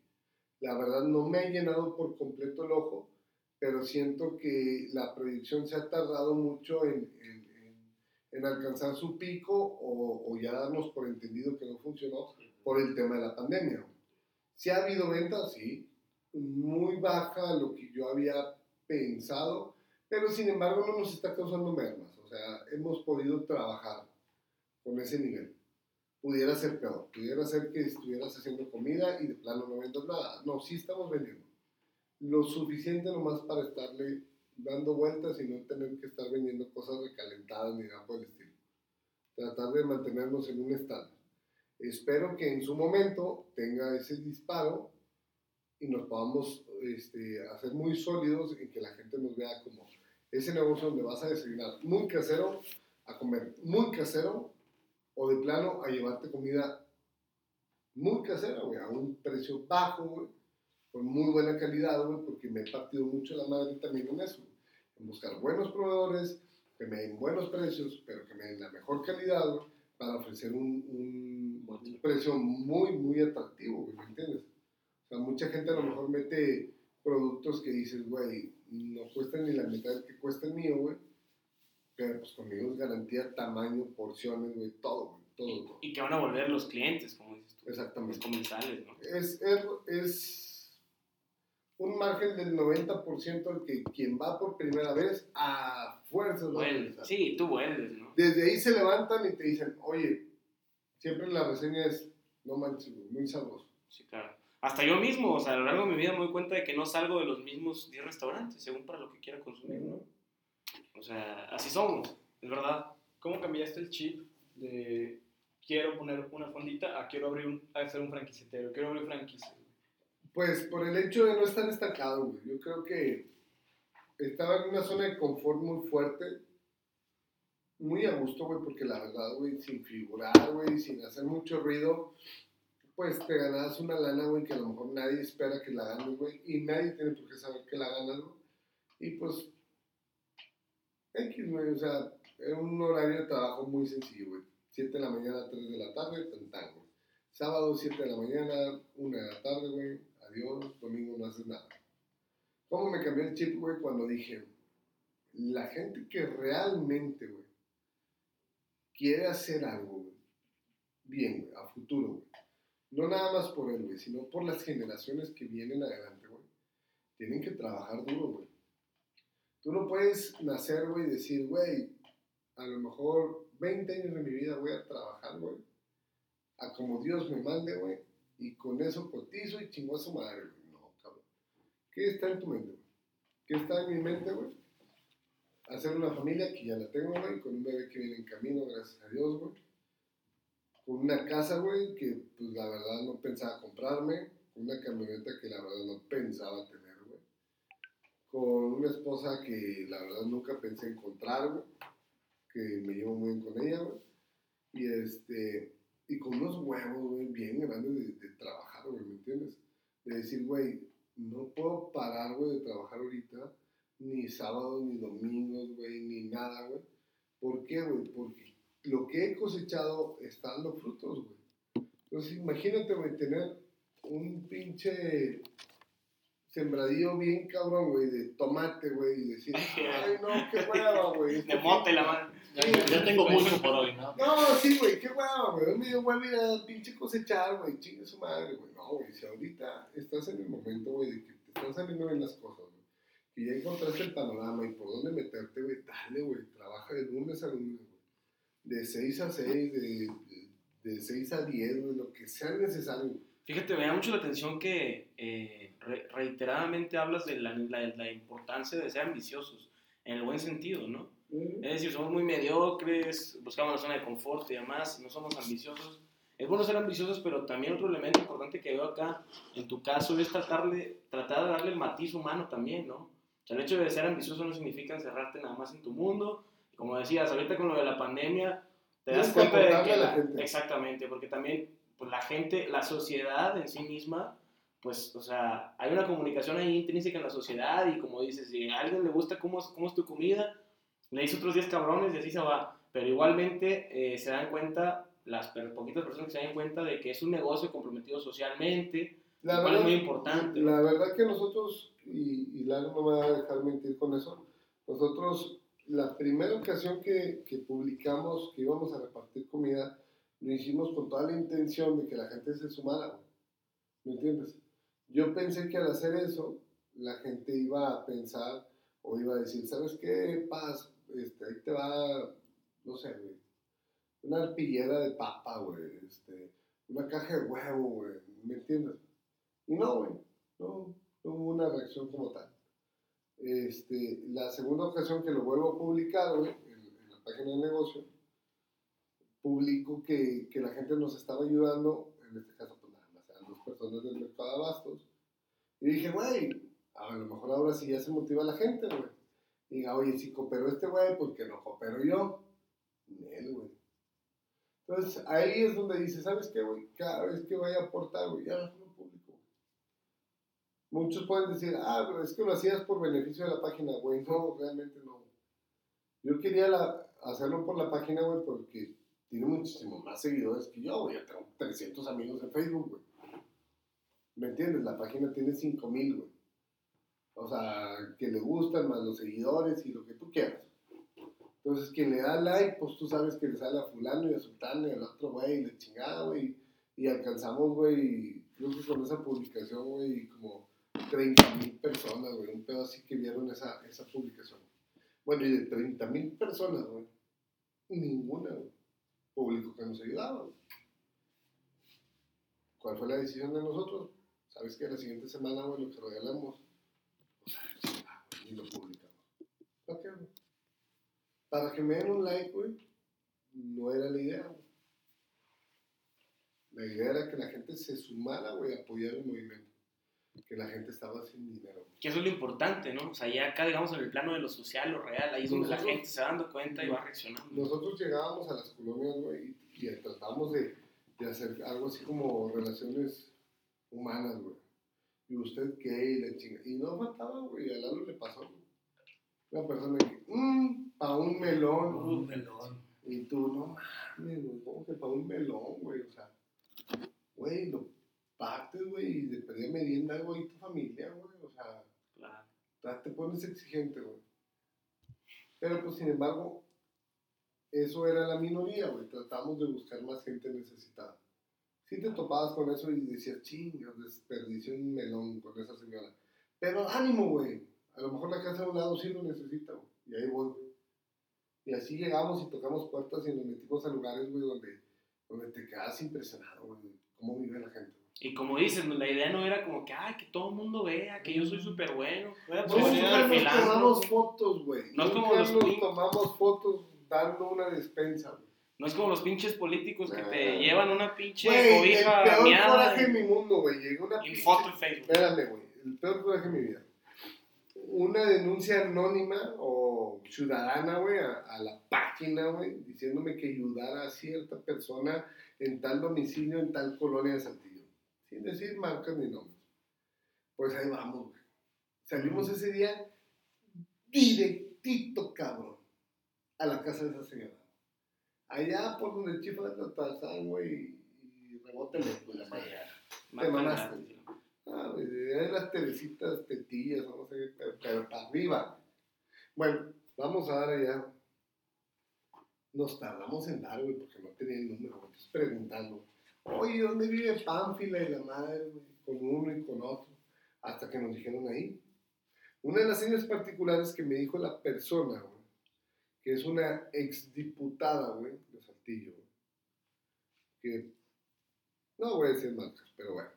La verdad no me ha llenado por completo el ojo, pero siento que la proyección se ha tardado mucho en, en- en- en alcanzar su pico o, o ya darnos por entendido que no funcionó por el tema de la pandemia. Si ha habido ventas, sí, muy baja a lo que yo había pensado, pero sin embargo no nos está causando mermas. O sea, hemos podido trabajar con ese nivel. Pudiera ser peor, pudiera ser que estuvieras haciendo comida y de plano no vendas nada. No, sí estamos vendiendo. Lo suficiente nomás para estarle dando vueltas y no tener que estar vendiendo cosas recalentadas ni nada por el estilo. Tratar de mantenernos en un estándar. Espero que en su momento tenga ese disparo y nos podamos este, hacer muy sólidos en que la gente nos vea como ese negocio donde vas a desayunar muy casero, a comer muy casero o de plano a llevarte comida muy casera, güey, a un precio bajo, güey, con muy buena calidad, güey, porque me he partido mucho la madre también en eso, en buscar buenos proveedores, que me den buenos precios, pero que me den la mejor calidad, güey, para ofrecer un, un, un precio muy, muy atractivo, güey, ¿me entiendes? O sea, mucha gente a lo mejor mete productos que dices, güey, no cuestan ni la mitad que cuesta el mío, güey, pero pues conmigo es garantía, tamaño, porciones, güey, todo, güey, todo, todo. Y que van a volver los clientes, como dices tú. Los Exactamente. comensales, ¿no? Es, es, es un margen del 90% el que quien va por primera vez a fuerzas Vuelves. Sí, tú vuelves, ¿no? Desde ahí se levantan y te dicen, oye, siempre la reseña es, no manches, güey, muy sabroso. Sí, claro. Hasta yo mismo, o sea, a lo largo de mi vida me doy cuenta de que no salgo de los mismos 10 restaurantes, según para lo que quiera consumir, ¿no? Sea, así somos, es verdad. ¿Cómo cambiaste el chip de quiero poner una fondita a quiero abrir un, a ser un franquiciatero, quiero abrir franquicia? Pues por el hecho de no estar estancado, güey. Yo creo que estaba en una zona de confort muy fuerte muy a gusto, güey, porque la verdad, güey, sin figurar, güey, sin hacer mucho ruido, pues te ganabas una lana, güey, que a lo mejor nadie espera que la ganes, güey, y nadie tiene por qué saber que la ganas, güey. Y pues, X, güey, o sea, era un horario de trabajo muy sencillo, güey. 7 de la mañana, 3 de la tarde, tan tan, güey. Sábado, 7 de la mañana, 1 de la tarde, güey. Adiós, domingo no haces nada. ¿Cómo me cambió el chip, güey, cuando dije, la gente que realmente, güey, quiere hacer algo, güey, bien, güey, a futuro, güey. No nada más por él, güey, sino por las generaciones que vienen adelante, güey. Tienen que trabajar duro, güey. Tú no puedes nacer, güey, y decir, güey, a lo mejor 20 años de mi vida voy a trabajar, güey, a como Dios me mande, güey, y con eso cotizo y chingo a su madre, güey. No, cabrón. ¿Qué está en tu mente, güey? ¿Qué está en mi mente, güey? Hacer una familia que ya la tengo, güey, con un bebé que viene en camino, gracias a Dios, güey. Con una casa, güey, que pues la verdad no pensaba comprarme. Una camioneta que la verdad no pensaba tener. Con una esposa que la verdad nunca pensé encontrar. Que me llevo muy bien con ella. Y este, y con unos huevos, güey, bien grandes de, de trabajar, güey, ¿me entiendes? De decir, güey, no puedo parar, güey, de trabajar ahorita, ni sábados, ni domingos, güey, ni nada, güey. ¿Por qué, güey? Porque lo que he cosechado está dando frutos, güey. Entonces, imagínate, güey, tener un pinche sembradío bien cabrón, güey, de tomate, güey, y decir, *laughs* ay, no, qué hueva, güey. De mote la mano. Ya, ya tengo mucho por hoy, ¿no? No, sí, güey, qué hueva, güey. Un medio hueva ir a pinche cosechar, güey. Chingue su madre, güey. No, güey, si ahorita estás en el momento, güey, de que te están saliendo bien las cosas, güey. Y ya encontraste el panorama y por dónde meterte, güey, dale, güey. Trabaja de lunes a lunes, güey. De 6 a 6, de, de, de 6 a 10, güey, lo que sea necesario. Fíjate, me da mucho la atención que eh, re- reiteradamente hablas de la, la- la importancia de ser ambiciosos, en el buen sentido, ¿no? Es decir, somos muy mediocres, buscamos la zona de confort y demás, no somos ambiciosos. Es bueno ser ambiciosos, pero también otro elemento importante que veo acá, en tu caso, es tratar de, tratar de darle el matiz humano también, ¿no? O sea, el hecho de ser ambicioso no significa encerrarte nada más en tu mundo. Como decías, ahorita con lo de la pandemia, te das cuenta de que... la exactamente, porque también pues, la gente, la sociedad en sí misma, pues, o sea, hay una comunicación ahí intrínseca en la sociedad y como dices, si a alguien le gusta cómo, es- cómo es tu comida, le dice otros 10 cabrones y así se va. Pero igualmente eh, se dan cuenta, las poquitas personas que se dan cuenta de que es un negocio comprometido socialmente, La verdad, es muy importante. La verdad que nosotros, y, y Lalo no me va a dejar mentir con eso, nosotros, la primera ocasión que, que publicamos que íbamos a repartir comida, lo hicimos con toda la intención de que la gente se sumara. ¿me entiendes? Yo pensé que al hacer eso, la gente iba a pensar o iba a decir, ¿sabes qué, Paz? Este, ahí te va, no sé, güey, una arpillera de papa, güey, este, una caja de huevo, güey, ¿me entiendes? Y no, güey, no, no hubo una reacción como tal. Este, la segunda ocasión que lo vuelvo a publicar, güey, en, en la página de negocio, publico que, que la gente nos estaba ayudando, en este caso, pues nada más eran dos personas del mercado de abastos. Y dije, güey, a lo mejor ahora sí ya se motiva la gente, güey. Diga, oye, si cooperó este güey, ¿por qué no coopero yo? Él, güey. Entonces, ahí es donde dice, ¿sabes qué, güey? Cada vez que vaya a aportar, güey, ya lo público. Muchos pueden decir, ah, pero es que lo hacías por beneficio de la página, güey. No, realmente no. Yo quería hacerlo por la página, güey, porque tiene muchísimo más seguidores que yo, güey. Tengo 300 amigos en Facebook, güey. ¿Me entiendes? La página tiene 5000, güey. O sea, que le gustan más los seguidores y lo que tú quieras. Entonces, quien le da like, pues tú sabes que le sale a fulano y a sultano y al otro güey, y la chingada, güey. Y alcanzamos, güey, que con esa publicación, güey, como 30 mil personas, güey. Un pedo así que vieron esa, esa publicación. Bueno, y de 30 mil personas, güey, ninguna, güey, publicó que nos ayudaba, güey. ¿Cuál fue la decisión de nosotros? ¿Sabes que La siguiente semana, güey, lo que regalamos, güey, y lo publicamos. Ok, güey. Para que me den un like, güey, no era la idea, güey. La idea era que la gente se sumara, güey, a apoyar el movimiento. Que que la gente estaba sin dinero. Que eso es lo importante, ¿no? O sea, ya acá, digamos, en el plano de lo social, lo real, ahí es donde la gente se va dando cuenta y va reaccionando. Nosotros llegábamos a las colonias, güey, y, y tratábamos de, de hacer algo así como relaciones humanas, güey. Y usted qué, y la chinga. Y no faltaba, güey, a Lalo le pasó, güey. Una persona que, mmm, pa' un melón. Un melón. Y tú, no mames, güey, ¿cómo que pa' un melón, güey? O sea, güey, lo partes, güey, y de pedir merienda, güey, tu familia, güey. O sea, Claro. te pones exigente, güey. Pero pues sin embargo, eso era la minoría, güey. Tratamos de buscar más gente necesitada. Si te topabas con eso y decías, chingas, desperdició un melón con esa señora. Pero ánimo, güey. A lo mejor la casa de un lado sí lo necesita, güey. Y ahí voy, güey. Y así llegamos y tocamos puertas y nos metimos a lugares, güey, donde, donde te quedas impresionado, güey. Cómo vive la gente. Y como dices, no, la idea no era como que, ay, que todo el mundo vea, que yo soy súper bueno. Nos perfilando. tomamos fotos, güey. No es como los nos tomamos fotos dando una despensa, güey. No es como los pinches políticos que te llevan una pinche el cobija peor miada coraje en, de mi mundo, güey. Llegó una pinche- foto en Facebook. Espérame, güey. El peor coraje de mi vida. Una denuncia anónima o ciudadana, güey, a, a la página, güey, diciéndome que ayudara a cierta persona en tal domicilio, en tal colonia de Saltillo. Sin decir marcas ni nombres. Pues ahí vamos, güey. Salimos ese día directito, cabrón, a la casa de esa señora. Allá por donde de la Tarzán, güey, y pues la mamaste. gratis, ¿no? Ah, güey, las telecitas, tetillas, no sé, pero, pero para arriba. Bueno, vamos a dar allá. Nos tardamos en dar, güey, porque no tenía el número. Entonces preguntando, oye, ¿dónde vive Pánfila y la madre, güey? Con uno y con otro. Hasta que nos dijeron ahí. Una de las señas particulares que me dijo la persona, güey, que es una exdiputada, güey, de Saltillo, güey, que no voy a decir marcas, pero bueno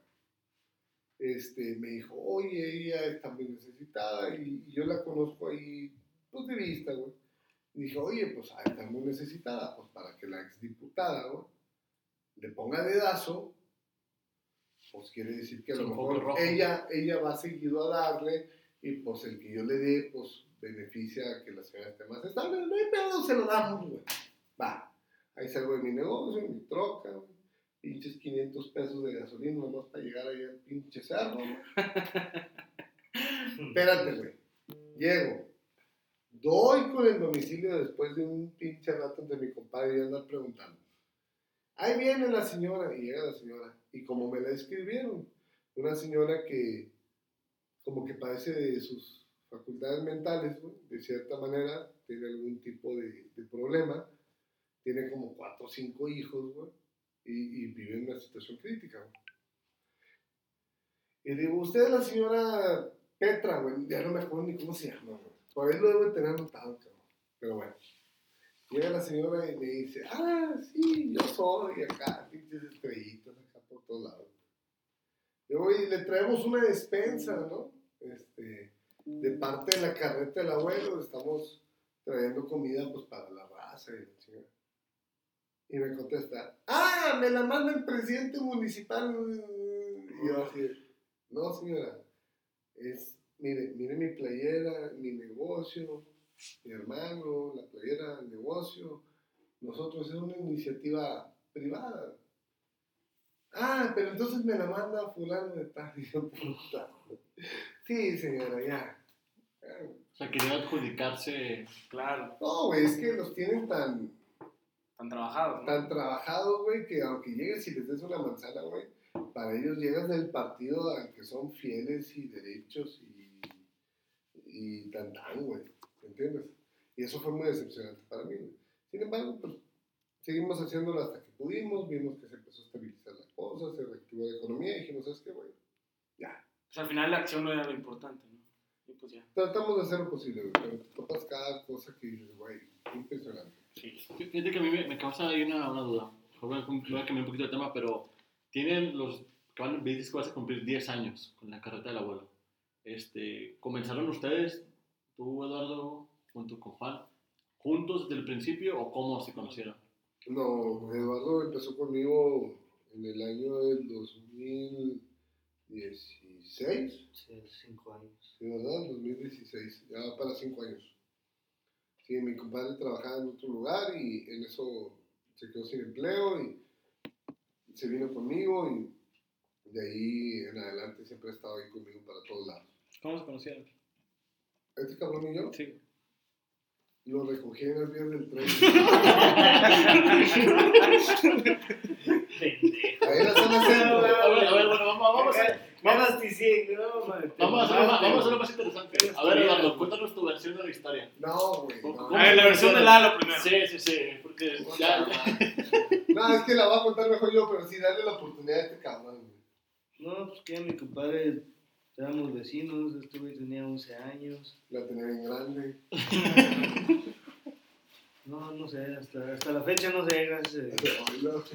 este, me dijo, oye, ella está muy necesitada y, yo la conozco ahí, pues de vista, güey. Y dije, oye, pues ah, está muy necesitada, pues para que la exdiputada, güey, le ponga dedazo, pues quiere decir que a lo mejor ella, ella va seguido a darle y pues el que yo le dé, pues beneficia a que la señora esté más estable. No hay pedo, se lo damos, güey. Va. Ahí salgo de mi negocio, mi troca, güey pinches 500 pesos de gasolina nomás para llegar ahí al pinche cerro, güey. *laughs* Espérate, güey. Llego. Doy con el domicilio después de un pinche rato entre mi compadre y andar preguntando. Ahí viene la señora, y llega la señora. Y como me la escribieron, una señora que como que padece de sus facultades mentales, de cierta manera, tiene algún tipo de, problema, tiene como cuatro o cinco hijos, güey, y, y vive en una situación crítica. Y digo, usted es la señora Petra, güey, ya no me acuerdo ni cómo se llama. Por ahí lo debo de tener anotado. Pero bueno. Llega la señora y me dice, ah, sí, yo soy acá, pinches estrellitas acá por todos lados. Yo y le traemos una despensa, ¿no? Este, de parte de la carreta del abuelo, estamos trayendo comida pues para la raza y la. Y me contesta, ah, me la manda el presidente municipal. Y yo así, no señora, es, mire, mire mi playera, mi negocio, mi hermano, la playera, el negocio. Nosotros es una iniciativa privada. Ah, pero entonces me la manda fulano de tal. *laughs* Y yo, puta. Sí, señora, ya. O sea, quería adjudicarse. Claro, No, güey, es que los tienen tan, están trabajados, ¿no? tan trabajados, güey, que aunque llegues y les des una manzana, güey, para ellos llegas del partido al que son fieles y derechos y, y tan tan, güey, ¿me entiendes? Y eso fue muy decepcionante para mí. Sin embargo, pues seguimos haciéndolo hasta que pudimos, vimos que se empezó a estabilizar la cosa, se reactivó la economía y dijimos, ¿sabes qué, güey? Ya. Pues al final la acción no era lo importante, ¿no? Y pues ya. Tratamos de hacer lo posible, güey, pero te topas cada cosa que dices, güey, impresionante. Sí. Fíjate que a mí me, me causa ahí una, una duda. Voy a, voy a cambiar un poquito de tema, pero tienen los que van, dices que vas a cumplir 10 años con la carreta del abuelo. Este, ¿Comenzaron ustedes, tú, Eduardo, junto con Juan, juntos desde el principio o cómo se conocieron? No, Eduardo empezó conmigo en el año del 2016. hace cinco años. Sí, ¿verdad? 2016, ya para cinco años. Sí, mi compadre trabajaba en otro lugar y en eso se quedó sin empleo y se vino conmigo y de ahí en adelante siempre ha estado ahí conmigo para todos lados. ¿Cómo se conocieron? Este cabrón y yo Sí. lo recogí en el vías del tren. *laughs* Ahí la zona centro. A ver, a ver, bueno, vamos, vamos a hacer. Vamos Vamos a, hacerlo más, vamos a hacerlo más interesante. A ver, Eduardo, cuéntanos tu versión de la historia. No, güey. No, ¿Cómo A ver, la versión de Lalo primero. Sí, sí, sí. Porque ya. no, es que la voy a contar mejor yo, pero sí darle la oportunidad a este cabrón. güey. No, pues que mi compadre, éramos vecinos, este güey tenía 11 años. La tenía bien grande. *laughs* No, no sé, hasta, hasta la fecha no sé, gracias a Dios. Oílo. *laughs*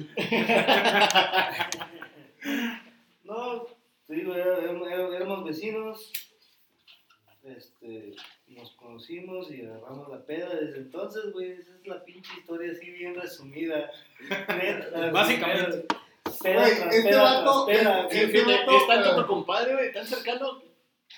No, te digo, éramos, vecinos, este, nos conocimos y agarramos la peda desde entonces, güey, esa es la pinche historia así bien resumida. *laughs* Neta, Básicamente. Peda Güey, tras este peda vato- tras peda, este Sí, fíjate, vato, es tanto eh, tu compadre, güey, tan cercano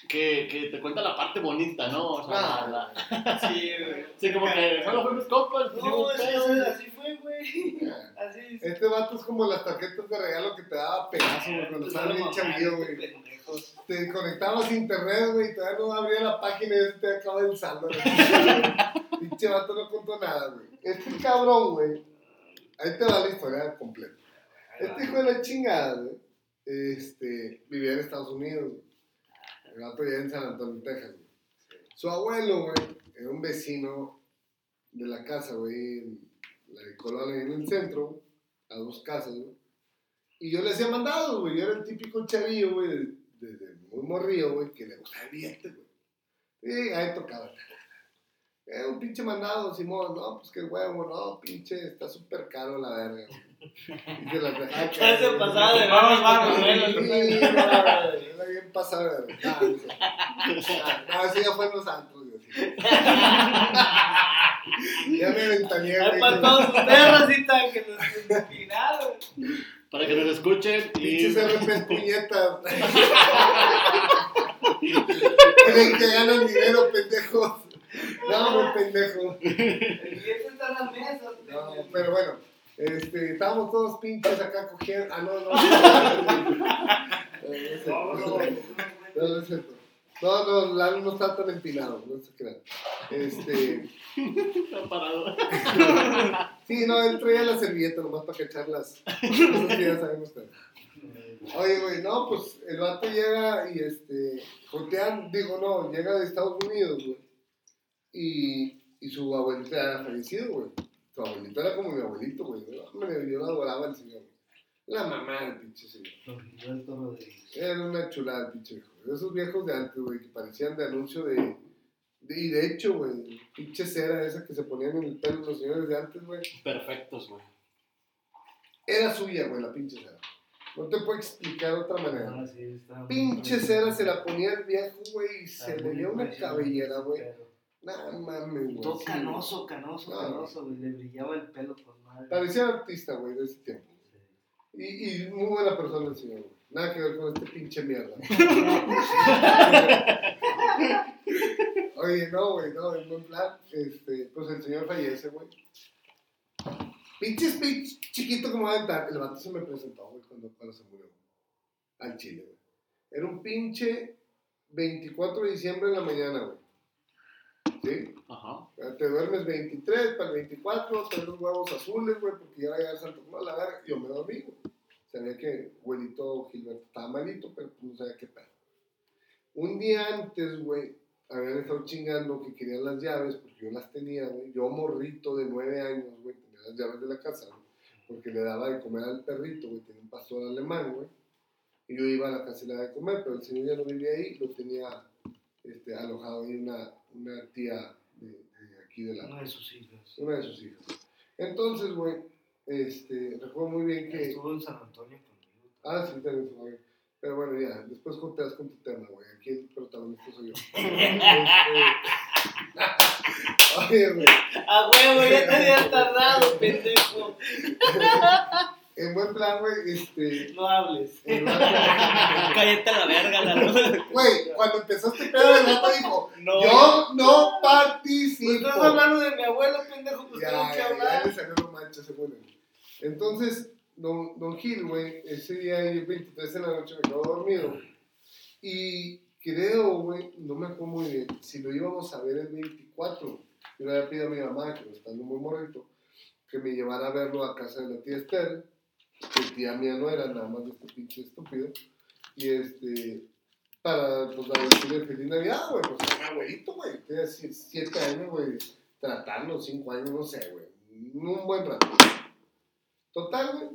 que, que te cuenta la parte bonita, ¿no? O sea, Ah. la- Sí, güey. *laughs* sí, como que solo fuimos compas, No, pedo, es- güey. así fue, güey. *laughs* Así es. Este vato es como las tarjetas de regalo que te daba Pegaso, güey, cuando estabas bien no, chavillo, güey. pendejos. Te conectabas a internet, güey, y todavía no abría la página y ya te acaba el saldo. güey. *laughs* Pinche vato no contó nada, güey. Este cabrón, güey, ahí te va la historia completa. Este hijo de la chingada, güey, este, vivía en Estados Unidos, güey. El vato vivía en San Antonio, Texas, güey. Su abuelo, güey, era un vecino de la casa, güey, en la colonia en el centro, a dos casas, güey. Y yo le hacía mandados, güey. Yo era el típico chavillo, güey, de- desde muy morrillo, güey, que le gustaba el billete, güey. Y ahí tocaba. Era un pinche mandado, Simón, no, pues qué huevo, no, pinche, está súper caro la verga. Y se las dejaba *laughs* Ya caer, se güey. pasaba de Vamos, vamos, Sí, no, Era bien pasado de verga. Ah, No, no, eso ya fue en los antros, güey. *laughs* así. Ya me ventaneé, para todos ustedes, Rosita, que nos inspiraron. Para que nos escuchen y. Pinches RP puñetas. Tienen que ganan dinero, pendejos. No, muy pendejo. El billete está en la mesa. No, pero bueno, este, estábamos todos pinches acá cogiendo. Ah, no, no. *laughs* No, no es cierto. No, no Lalo no está tan empinado, no se crean. Este, Está parado. sí, no, él traía la servilleta nomás para cachar las cosas que ya ustedes. Oye, güey, no, pues el vato llega y este, jotean, digo, no, llega de Estados Unidos, güey. Y, y su abuelita era fallecido, güey. Su abuelito era como mi abuelito, güey. Hombre, yo lo adoraba al señor. La mamá del pinche señor. Era una chulada el pinche viejo. Esos viejos de antes, güey, que parecían de anuncio de. de- y de hecho, güey, pinche cera esa que se ponían en el pelo los señores de antes, güey. Perfectos, güey. Era suya, güey, la pinche cera. No te puedo explicar de otra manera. Ah, sí, Pinche cera se la ponía el viejo, güey, y se le veía una cabellera, güey. pero- Nah, mames, güey. Todo sí, canoso, canoso, No. canoso, güey. Le brillaba el pelo con madre. Parecía artista, güey, de ese tiempo. Y, y muy buena persona el señor, güey. Nada que ver con este pinche mierda. *laughs* Oye, no, güey, no, en buen plan, este, pues el señor fallece, güey. Pinche speech chiquito como va a aventar. El vato se me presentó, güey, cuando, cuando se murió. Al chile, güey. Era un pinche 24 de diciembre en la mañana, güey. ¿Sí? Ajá. Te duermes 23 para el 24, traes los huevos azules, güey, porque ya va a llegar Santo Claus, la verga. Yo me dormí, güey. Sabía que abuelito Gilberto estaba malito, pero pues no sabía qué pedo. Un día antes, güey, habían estado chingando que querían las llaves, porque yo las tenía, güey. Yo, morrito de 9 años, güey, tenía las llaves de la casa, güey, porque le daba de comer al perrito, güey, tenía un pastor alemán, güey. Y yo iba a la casa y le daba de comer, pero el señor ya no vivía ahí, lo tenía este, alojado ahí una, una tía de, de aquí de la, Una de sus hijas. una de sus hijas. Entonces, güey, este, recuerdo muy bien que... Estuvo en San Antonio conmigo. Ah, sí, también fue, güey. Pero bueno, ya, después conteas con tu tema, güey. Aquí el protagonista soy yo. *laughs* Este, *laughs* Oye, güey. A huevo, ya te habías tardado, pendejo. *laughs* en buen plan, güey, este. No hables. *laughs* Cállate la verga, la luz. Güey, cuando empezó este pedo, el vato dijo: No. Yo no Pues participo. estás hablando de mi abuelo, pendejo, pues Ya, tengo que ya, ya hablar. le salió lo mancha, se pone. Entonces, don, don Gil, güey, ese día, el 23 de la noche, me quedo dormido. Y creo, güey, no me acuerdo muy bien, si lo íbamos a ver el 24. Yo le había pedido a mi mamá, que estando muy morrito, que me llevara a verlo a casa de la tía Esther, que tía mía no era nada más de este pinche estúpido. Y este, para, pues, decirle feliz Navidad, güey, pues a mi abuelito, güey, tenía 7 años, güey, tratarlo, 5 años, no sé, güey, un buen rato. Total, güey,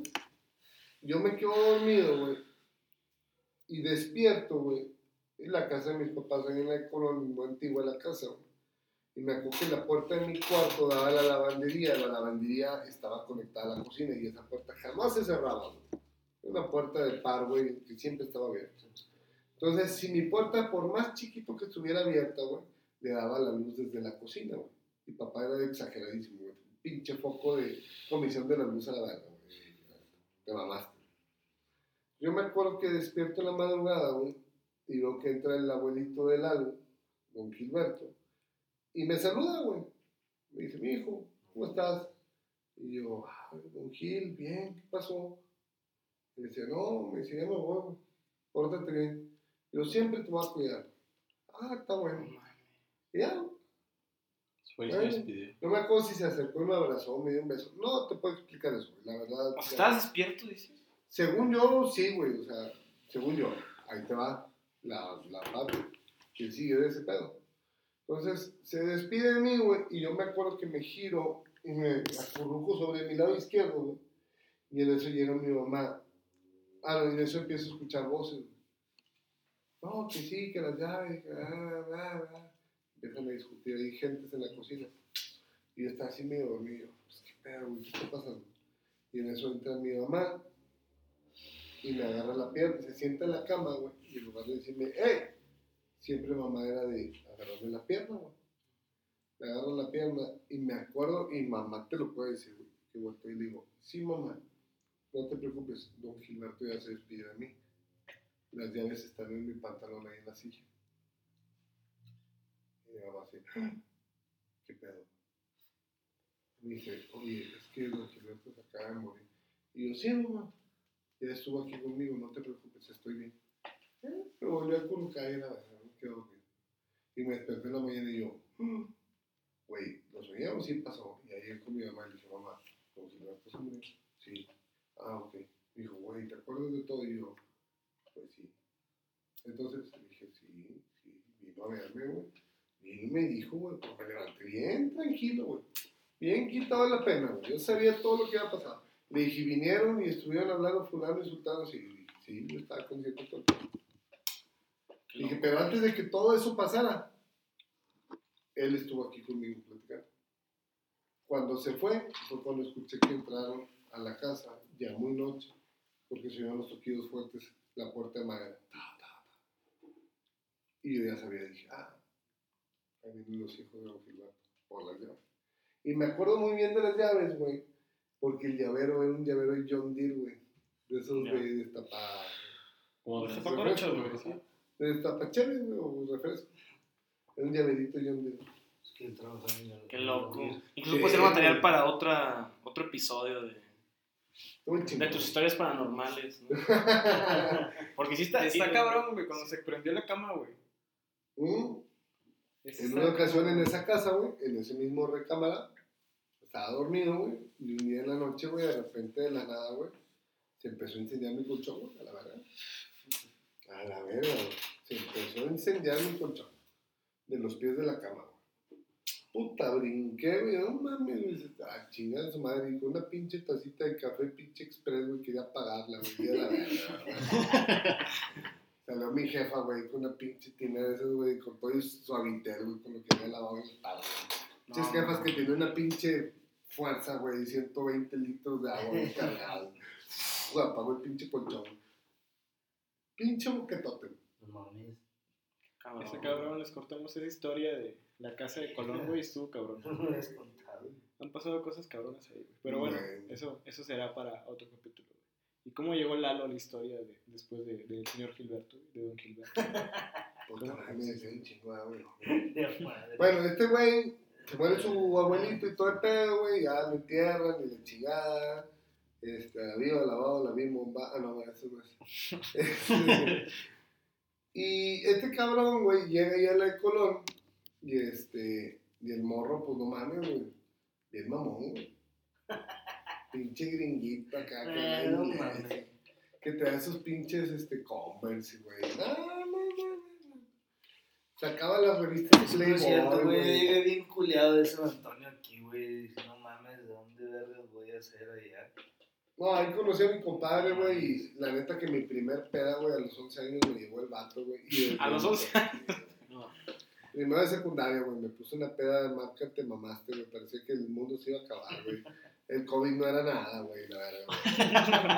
yo me quedo dormido, güey, y despierto, güey, en la casa de mis papás, ahí en la colonia antigua la casa, güey. Y me acuerdo que la puerta de mi cuarto daba a la lavandería, la lavandería estaba conectada a la cocina y esa puerta jamás se cerraba, güey. Una puerta de par, güey, que siempre estaba abierta. Entonces, si mi puerta, por más chiquito que estuviera abierta, güey, le daba la luz desde la cocina, güey. Mi papá era exageradísimo, güey. Pinche foco de comisión de la luz a la verga, güey. Te mamaste. Yo me acuerdo que despierto en la madrugada, güey, y veo que entra el abuelito del Lalo, don Gilberto, y me saluda, güey. Me dice, mi hijo, ¿cómo estás? Y yo, "Ay, don Gil, bien, ¿qué pasó? Y dice, no, me dice, ya me voy, güey. pórtate bien. Yo siempre te voy a cuidar. Ah, está bueno. Y ya, no me acuerdo si se acercó y me abrazó, me dio un beso. No te puedo explicar eso, güey, la verdad. ¿Estabas despierto, dices? Según yo, sí, güey, o sea, según yo. Ahí te va la, la parte que sigue de ese pedo. Entonces, se despide de mí, güey, y yo me acuerdo que me giro y me acurruco sobre mi lado izquierdo, güey. Y en eso llega mi mamá. Ah, en eso empiezo a escuchar voces. güey. No, que sí, que las llaves, ah, ah, ah. Empiezan a discutir ahí gentes en la cocina. Y yo estaba así medio dormido. Pues, ¿qué pedo, güey? ¿Qué está pasando? Y en eso entra mi mamá y me agarra la pierna, se sienta en la cama, güey, y en lugar de decirme, ¡eh! Siempre mamá era de agarrarme la pierna, güey. Me agarra la pierna y me acuerdo, y mamá te lo puede decir, güey, que vuelto y le digo, sí, mamá, no te preocupes, don Gilberto ya se despide de mí. Las llaves están en mi pantalón ahí en la silla. Y mi mamá así, "Ah, ¿qué pedo? Me dice, oye, es que don Gilberto se acaba de morir. Y yo, sí, mamá, ya estuvo aquí conmigo, no te preocupes, estoy bien. Eh, Me volvió a colocar y la Y me desperté en la mañana y yo, "Ah, güey, lo soñamos, sí pasó. Y ayer con mi mamá le dije, mamá, don Gilberto se murió. Sí. Ah, ok. Me dijo, güey, ¿te acuerdas de todo? Y yo, pues sí. Entonces dije, sí, sí, vino a verme, güey. Y me dijo, güey, pues me levanté bien tranquilo, güey. Bien quitado la pena, güey. Yo sabía todo lo que iba a pasar. Le dije, vinieron y estuvieron hablando fulano y sultano. Sí, sí, yo estaba consciente todo. Dije, pero antes de que todo eso pasara, él estuvo aquí conmigo platicando. Cuando se fue, fue cuando escuché que entraron a la casa, ya muy noche, porque se oían los toquidos fuertes, la puerta de madera. Ta, ta, ta. Y yo ya sabía, dije, ah, ahí vienen los hijos de Gilberto, por las llaves. Y me acuerdo muy bien de las llaves, güey, porque el llavero era un llavero de John Deere, güey, de esos Ya. de destapar. Como de de refresco, güey, De destapacheles, güey, o refresco. Era un llaverito de John Deere. Es que trabajar en el- Qué loco. Incluso puede ser material para otra, otro episodio de, de tus historias paranormales. ¿no? *laughs* Porque sí está, Está cabrón, güey, cuando se prendió la cama, güey. Mm. En está- una ocasión en esa casa, güey, en ese mismo recámara, estaba dormido, güey, y un día en la noche, güey, de repente de la nada, güey, se empezó a incendiar mi colchón, güey, a la verga. A la verga, güey. Se empezó a incendiar mi colchón, de los pies de la cama, güey. Puta, brinqué, güey, no mames, güey, ah, chingada su madre, y con una pinche tacita de café, pinche express, güey, quería apagarla, güey, la verga. Salió mi jefa, güey, con una pinche tina de esas, güey, con todo el suavitel, güey, con lo que había lavado en güey. Pinches jefas que tenían una pinche fuerza, güey, 120 litros de agua, güey, cargados. Güey, apagó el pinche colchón. Pinche boquetote, güey. No mames. cabrón. Ese cabrón, les cortamos esa historia de la casa de Colón, güey, estuvo cabrón. *laughs* No me has contado. Han pasado cosas cabronas ahí, güey. Pero bueno, eso, eso será para otro capítulo. ¿Y cómo llegó Lalo a la historia de- después de- del señor Gilberto, de don Gilberto? *laughs* Puta madre, me un chingo, güey. *laughs* De madre. Bueno, este güey se muere su abuelito y todo el pedo, güey, ya lo entierran y la chingada. Este, la viva, lavado, la misma bomba. Ah, no, eso no es. Y este cabrón, güey, llega ya a la de Colón y este, y el morro, pues no mames, güey. Bien mamón, güey. *laughs* Pinche gringuito acá, que habla no mames. Que te da esos pinches, este, Converse, güey. No, no, no, no. Sacaba las revistas de no es cierto, Playboy, güey. Llegué bien culeado de San Antonio aquí, güey. No mames, ¿de dónde vergas voy a hacer allá? No, ahí conocí a mi compadre, güey, y la neta que mi primer peda, güey, a los 11 años me llevó el vato, güey. A los 11 *laughs* No. Primero de secundaria, güey, me puse una peda de marca, te mamaste, me parecía que el mundo se iba a acabar, güey. El COVID no era nada, güey, la verdad. güey.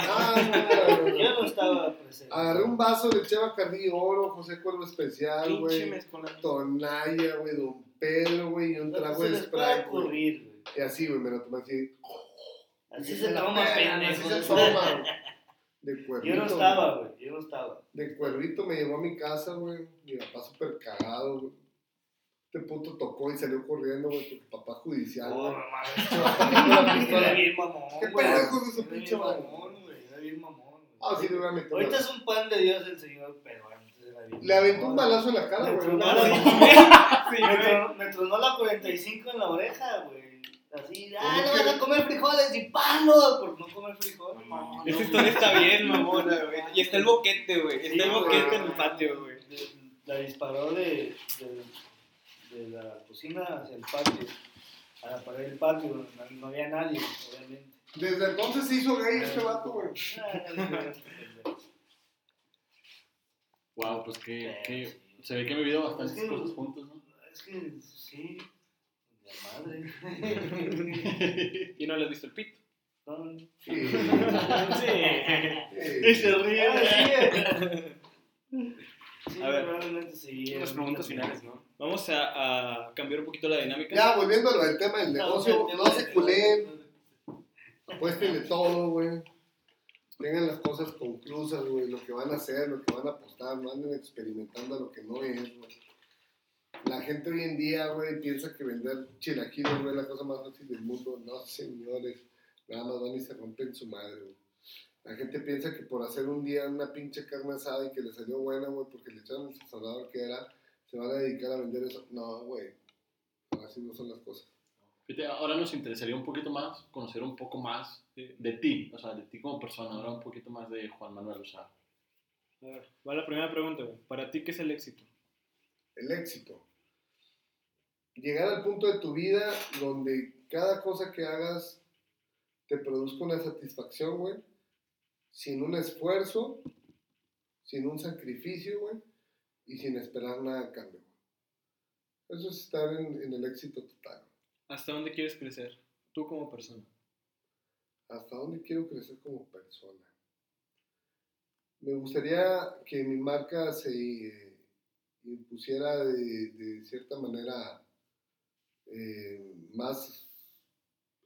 No, no, no, no. Yo no estaba presente. Agarré un vaso de Cheva Cardí Oro, José Cuervo Especial, güey. Tonaya, güey, Don Pedro, güey, y un trago de Sprite, güey. ocurrir, güey. Y así, güey, me lo tomé así. Así se toma, pendejo. Así se *laughs* toma. De cuervito. Yo no estaba, güey. Yo no estaba. De cuervito me llevó a mi casa, güey. Mi papá súper cagado, güey. Este puto tocó y salió corriendo, güey, porque papá judicial, Oh, no *laughs* la Era bien mamón, ¿Qué güey. hijo de su Era pinche mamón, güey. Era bien mamón. Ah, sí, le voy a meter. Ahorita es un pan de Dios el señor, pero antes era bien Le aventó un balazo en la cara, *laughs* güey. me tronó la 45 en la oreja, güey. Así, ah, no van a comer frijoles y palo por no comer frijoles. No, Esa no, historia está bien, mamona, güey. Y está el boquete, güey. Sí, Está el güey. boquete en el patio, güey. La disparó de, de, de la cocina hacia el patio, a la pared del patio, no, no había nadie, obviamente. Desde entonces se hizo gay este vato, güey. Ah, Wow, pues que, se ve que he vivido bastantes Es que- cosas juntos, ¿no? Es que sí, madre. *laughs* Y no le has visto el pito. No, Sí. y Sí. se ríe. Ah, sí, sí, A ver. sí. Las preguntas finales, ¿no? Vamos a, a cambiar un poquito la dinámica. Ya, volviendo al tema del negocio, no se culen, culen. apuéstenle todo, güey. Tengan las cosas conclusas, güey, lo que van a hacer, lo que van a apostar, no anden experimentando lo que no es, güey. La gente hoy en día, güey, piensa que vender chilaquiles, güey, es la cosa más fácil del mundo. No, señores, nada más van y se rompen su madre, güey. La gente piensa que por hacer un día una pinche carne asada y que le salió buena, güey, porque le echaron el sazonador que era, se van a dedicar a vender eso. No, güey, así no son las cosas. Fíjate, ahora nos interesaría un poquito más conocer un poco más de, de ti, o sea, de ti como persona, ahora un poquito más de Juan Manuel, o sea, A ver, va la primera pregunta, güey. ¿Para ti qué es el éxito? el éxito. Llegar al punto de tu vida donde cada cosa que hagas te produzca una satisfacción, güey, sin un esfuerzo, sin un sacrificio, güey, y sin esperar nada a cambio. Eso es estar en, en el éxito total. ¿Hasta dónde quieres crecer? Tú como persona. ¿Hasta dónde quiero crecer como persona? Me gustaría que mi marca se impusiera de, de cierta manera eh, más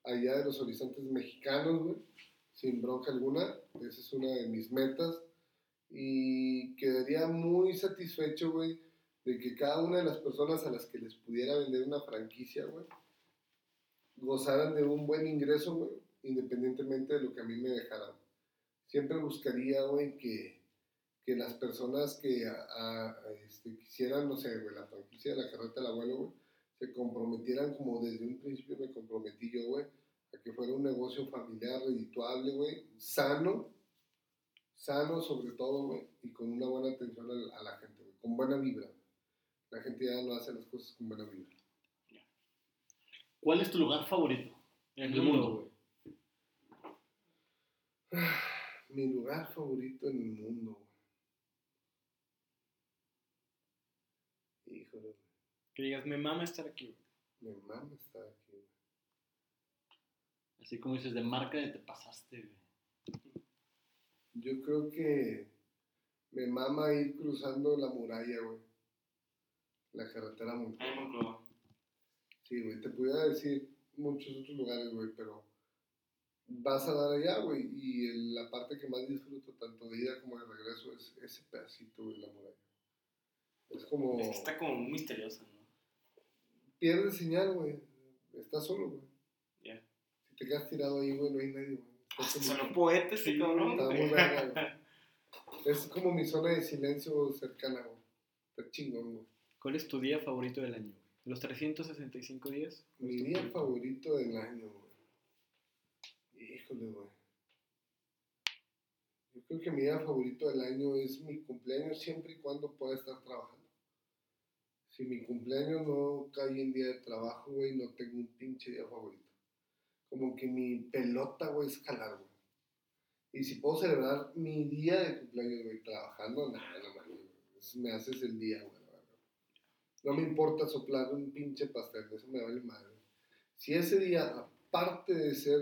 allá de los horizontes mexicanos, sin bronca alguna. Esa es una de mis metas. Y quedaría muy satisfecho, güey, de que cada una de las personas a las que les pudiera vender una franquicia, güey, gozaran de un buen ingreso, güey, independientemente de lo que a mí me dejaran. Siempre buscaría, güey, que, que las personas que este, quisieran, no sé, güey, la franquicia de la carreta del abuelo, güey, se comprometieran como desde un principio me comprometí yo, güey, a que fuera un negocio familiar, redituable, güey, sano, sano sobre todo, güey, y con una buena atención a la, gente, güey, con buena vibra. La gente ya no hace las cosas con buena vibra. ¿cuál es tu lugar favorito en el mundo? güey. *sighs* Mi lugar favorito en el mundo, güey. Híjole, Que digas, me mama estar aquí, güey. mi mamá está aquí. güey. Así como dices, de marca de te pasaste, güey. Yo creo que me mama ir cruzando la muralla, güey. La carretera muy. Ay, Monclova. Sí, güey, te pudiera decir muchos otros lugares, güey, pero vas a dar allá, güey. Y el- la parte que más disfruto, tanto de ida como de regreso, es ese pedacito, güey, la muralla. Es como. Es que está como muy misteriosa, ¿no? Pierdes señal, güey. Estás solo, güey. Ya. Si te quedas tirado ahí, güey, no hay nadie, güey. Estás Hasta solo. sonó poeta ese cabrón. Está güey. muy verga, güey. Es como mi zona de silencio cercana, güey. Está chingón, güey. ¿Cuál es tu día favorito del año? güey? ¿Los 365 días? Mi día favorito del año, güey. Híjole, güey. Yo creo que mi día favorito del año es mi cumpleaños siempre y cuando pueda estar trabajando. Si mi cumpleaños no cae en día de trabajo, güey, no tengo un pinche día favorito. Como que mi pelota, güey, es jalar, güey. Y si puedo celebrar mi día de cumpleaños, güey, trabajando, nada, no mames, Me haces el día, güey. No me importa soplar un pinche pastel, eso me vale madre. Si ese día, aparte de ser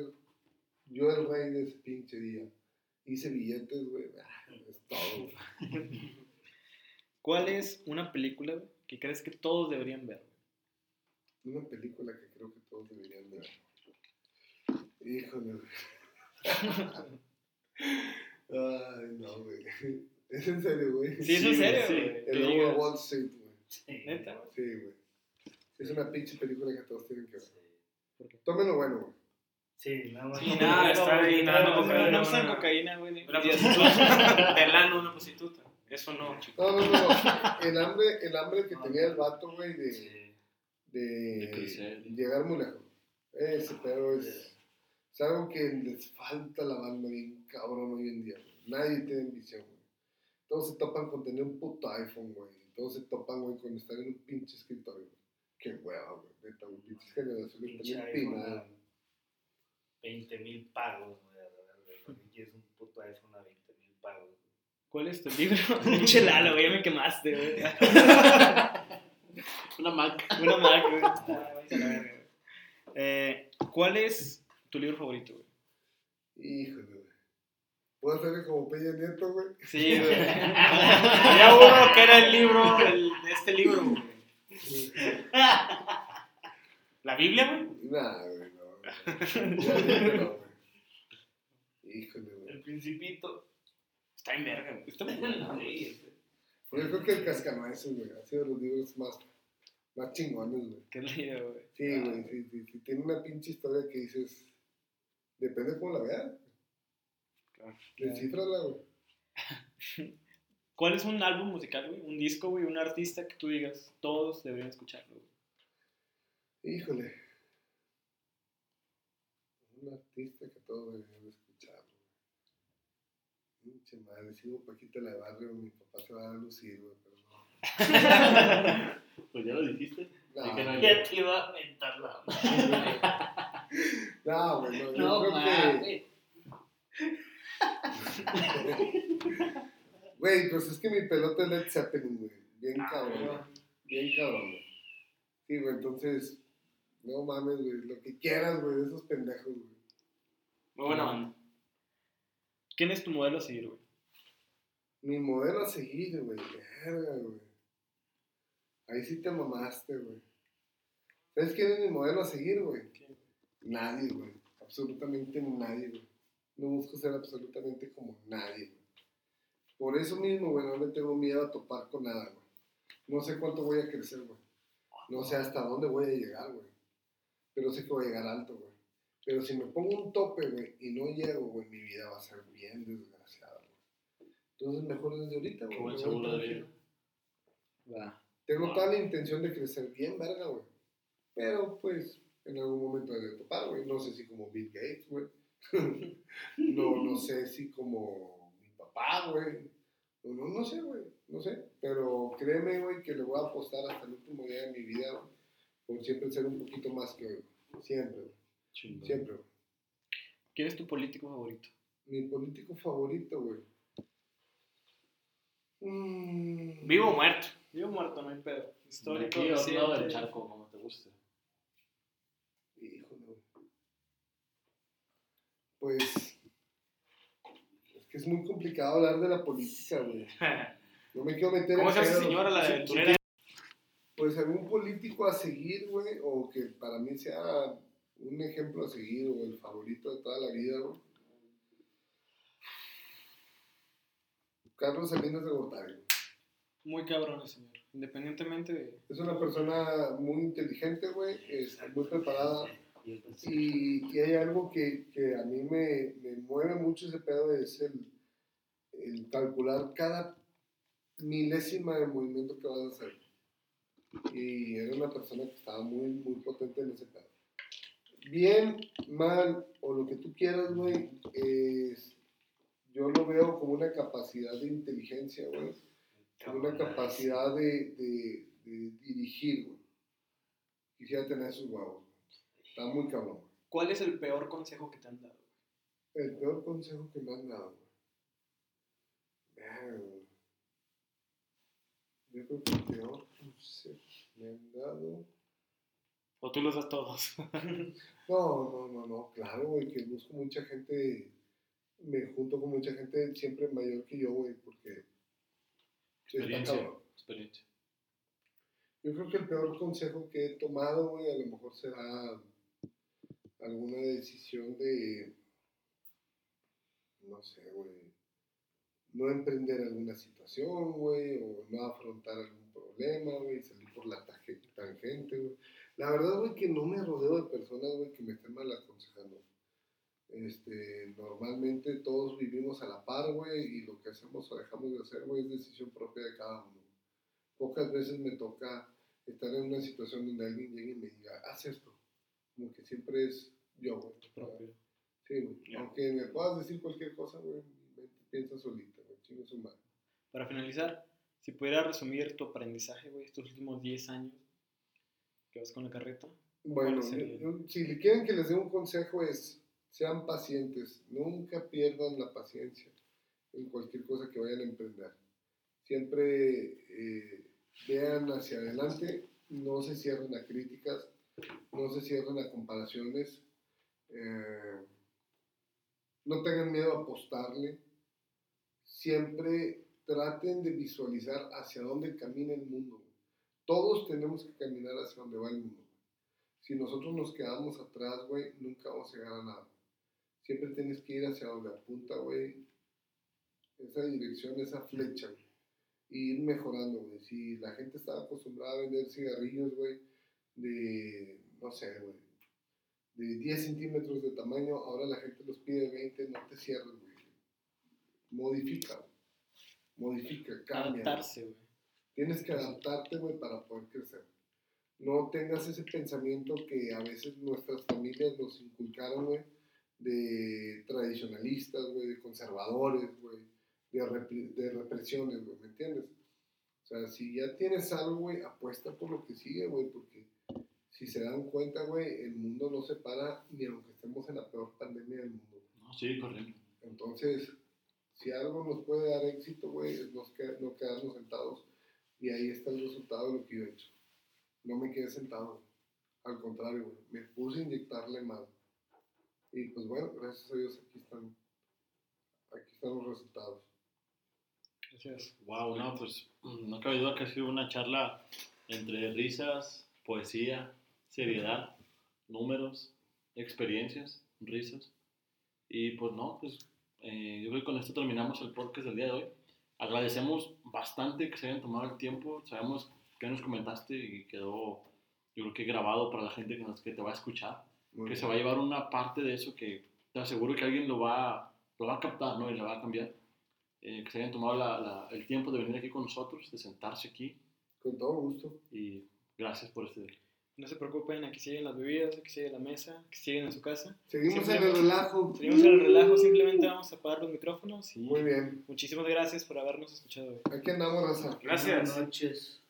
yo el rey de ese pinche día, hice billetes, güey, es todo. *laughs* ¿Cuál es una película güey, que crees que todos deberían ver? Una película que creo que todos deberían ver. Híjole. Ay, no, güey. Es en serio, güey. Sí, es en serio, sí. güey. El lobo de Wall Street, güey. Sí. ¿Neta, güey? Sí, güey. Es una pinche película que todos tienen que ver. ¿Por qué? Tómenlo bueno, güey. Sí, nada más. Sí, nada, está ahí, nada, no, usan una- cocaína, güey. *laughs* Una prostituta. Pelando una prostituta. Eso no, chico. No, no, no. El hambre, el hambre que No, tenía el vato, güey, de, Sí. de, De llegar muy lejos. Ese pedo es, es algo que les falta la banda bien cabrón hoy en día. güey. Nadie tiene ambición, güey. Todos se topan con tener un puto iPhone, güey. Todos se topan, güey, con estar en un pinche escritorio. güey. Qué hueva, güey. Neta, Pinche pinadas. a 20 mil pagos, güey. a la verga, ¿Por qué quieres un puto iPhone a 20 mil pagos? ¿Cuál es tu libro? *laughs* Pinche Lalo, güey, ya me quemaste, güey. *laughs* Una Mac. Una Mac, güey. Eh, ¿Cuál es tu libro favorito, güey? Híjole, güey. ¿Puedo hacerle como Peña Nieto, güey? Sí, güey. *laughs* Había uno que era el libro, el, de este libro, güey. ¿La Biblia, güey? Nah, güey, no. güey. Ya, ya, no, güey. Híjole, güey. El Principito. Está en verga, güey. Está muy *laughs* Yo creo que el Cascanueces, güey, ha sido de los libros más, más chingones, güey. ¿Qué libro, güey? Sí, güey, sí, sí, sí. Tiene una pinche historia que dices, depende de cómo la veas. Claro. Descífrala, güey. *laughs* ¿Cuál es un álbum musical, güey? Un disco, güey, un artista que tú digas, todos deberían escucharlo, güey. Híjole. Un artista que todos deberían. Pinche madre, sigo Paquita la de barrio, mi papá se va a lucir, güey, pero no. *laughs* Pues ya lo dijiste. No, Dije, no, Ya te iba a mentar la *laughs* no, güey, no, yo No creo que... mames. *laughs* Güey, pues es que mi pelota es Led Zeppelin, güey. Bien Ah, cabrón. Bien cabrón, güey. Sí, güey, entonces, no mames, güey. Lo que quieras, güey, de esos pendejos, güey. Muy buena banda. ¿Quién es tu modelo a seguir, güey? Mi modelo a seguir, güey. Verga, güey. Ahí sí te mamaste, güey. ¿Sabes quién es mi modelo a seguir, güey? Nadie, güey. Absolutamente nadie, güey. No busco ser absolutamente como nadie, güey. Por eso mismo, güey, no le tengo miedo a topar con nada, güey. No sé cuánto voy a crecer, güey. No sé hasta dónde voy a llegar, güey. Pero sé que voy a llegar alto, güey. Pero si me pongo un tope, güey, y no llego, güey, mi vida va a ser bien desgraciada, güey. Entonces, mejor desde ahorita, güey. Me voy seguro de vida. Va. Tengo toda la intención de crecer bien, verga, güey. Pero, pues, en algún momento he de topar, güey. No sé si como Bill Gates, güey. *laughs* no, no sé si como mi papá, güey. No, no, no sé, güey. No sé. Pero créeme, güey, que le voy a apostar hasta el último día de mi vida, güey. Por siempre ser un poquito más que hoy. Siempre, güey. Chingón. Siempre, güey. ¿Quién es tu político favorito? Mi político favorito, güey. Mm. Vivo o muerto. Vivo muerto, no hay pedo. Histórico, Aquí otro lado del charco, como te guste. Híjole. güey. Pues. Es que es muy complicado hablar de la política, güey. *laughs* No me quiero meter ¿Cómo en se pedos. señora, la Si- de si Turera? Pues algún político a seguir, güey, o que para mí sea un ejemplo a seguir o el favorito de toda la vida, güey. Carlos Salinas de Gortari. Muy cabrón el señor. Independientemente de. Es una persona muy inteligente, güey, es muy preparada. Y, y hay algo que, que a mí me, me mueve mucho ese pedo, es el, el calcular cada milésima de movimiento que vas a hacer. Y era una persona que estaba muy, muy potente en ese pedo. Bien, mal, o lo que tú quieras, güey, es- yo lo veo como una capacidad de inteligencia, güey. Como una capacidad de, de, de dirigir, güey. Quisiera tener esos huevos. Está muy cabrón. güey. ¿Cuál es el peor consejo que te han dado? El peor consejo que me han dado, güey. Yo creo que el peor consejo que me han dado. ¿O tú los das todos? *laughs* No, no, no, no, claro, güey, que busco mucha gente, me junto con mucha gente siempre mayor que yo, güey, porque Experiencia. Experiencia. Yo creo que el peor consejo que he tomado, güey, a lo mejor será alguna decisión de, no sé, güey, no emprender alguna situación, güey, o no afrontar algún problema, güey, salir por la tangente, güey. La verdad, güey, que no me rodeo de personas, güey, que me estén mal aconsejando. Este, normalmente todos vivimos a la par, güey, y lo que hacemos o dejamos de hacer, güey, es decisión propia de cada uno. Pocas veces me toca estar en una situación donde alguien llegue y me diga, haz esto. Como que siempre es yo, güey. Propio. Sí, güey. Ya. Aunque me puedas decir cualquier cosa, güey, piensa solita, güey. Chingue su madre. Para finalizar, si pudieras resumir tu aprendizaje, güey, estos últimos 10 años que vas con la carreta. Bueno, yo- yo- si le quieren que les dé un consejo es, sean pacientes, nunca pierdan la paciencia en cualquier cosa que vayan a emprender. Siempre eh, vean hacia adelante, no se cierren a críticas, no se cierren a comparaciones, eh, no tengan miedo a apostarle, siempre traten de visualizar hacia dónde camina el mundo. Todos tenemos que caminar hacia donde va el mundo. Si nosotros nos quedamos atrás, güey, nunca vamos a llegar a nada. Siempre tienes que ir hacia donde apunta, güey, esa dirección, esa flecha, güey. Y ir mejorando, güey. Si la gente estaba acostumbrada a vender cigarrillos, güey, de, no sé, güey, de 10 centímetros de tamaño, ahora la gente los pide 20, no te cierres, güey. Modifica, güey. Modifica, cambia. Adaptarse, güey. Tienes que adaptarte, güey, para poder crecer. No tengas ese pensamiento que a veces nuestras familias nos inculcaron, güey, de tradicionalistas, güey, de conservadores, güey, de, de represiones, güey, ¿me entiendes? O sea, si ya tienes algo, güey, apuesta por lo que sigue, güey, porque si se dan cuenta, güey, el mundo no se para ni aunque estemos en la peor pandemia del mundo. No, sí, correcto. Entonces, si algo nos puede dar éxito, güey, es nos que- no quedarnos sentados. Y ahí está el resultado de lo que yo he hecho. No me quedé sentado. Al contrario, güey, me puse a inyectarle más. Y pues bueno, gracias a Dios aquí están, aquí están los resultados. Gracias. Wow, no, pues mm, no cabe duda que ha sido una charla entre risas, poesía, seriedad, números, experiencias, risas. Y pues no, pues eh, yo creo que con esto terminamos el podcast del día de hoy. Agradecemos bastante que se hayan tomado el tiempo. Sabemos que nos comentaste y quedó, yo creo que grabado para la gente que, nos, que te va a escuchar. Muy que bien. se va a llevar una parte de eso que te aseguro que alguien lo va, lo va a captar ¿no? y le va a cambiar. Eh, que se hayan tomado la- la- el tiempo de venir aquí con nosotros, de sentarse aquí Con todo gusto. y gracias por este No se preocupen, aquí siguen las bebidas, aquí sigue la mesa, aquí siguen en su casa. Seguimos en el Simplemente- relajo. Seguimos en el relajo, simplemente vamos a apagar los micrófonos y Muy bien. muchísimas gracias por habernos escuchado hoy. Aquí andamos, raza. Gracias. Buenas noches.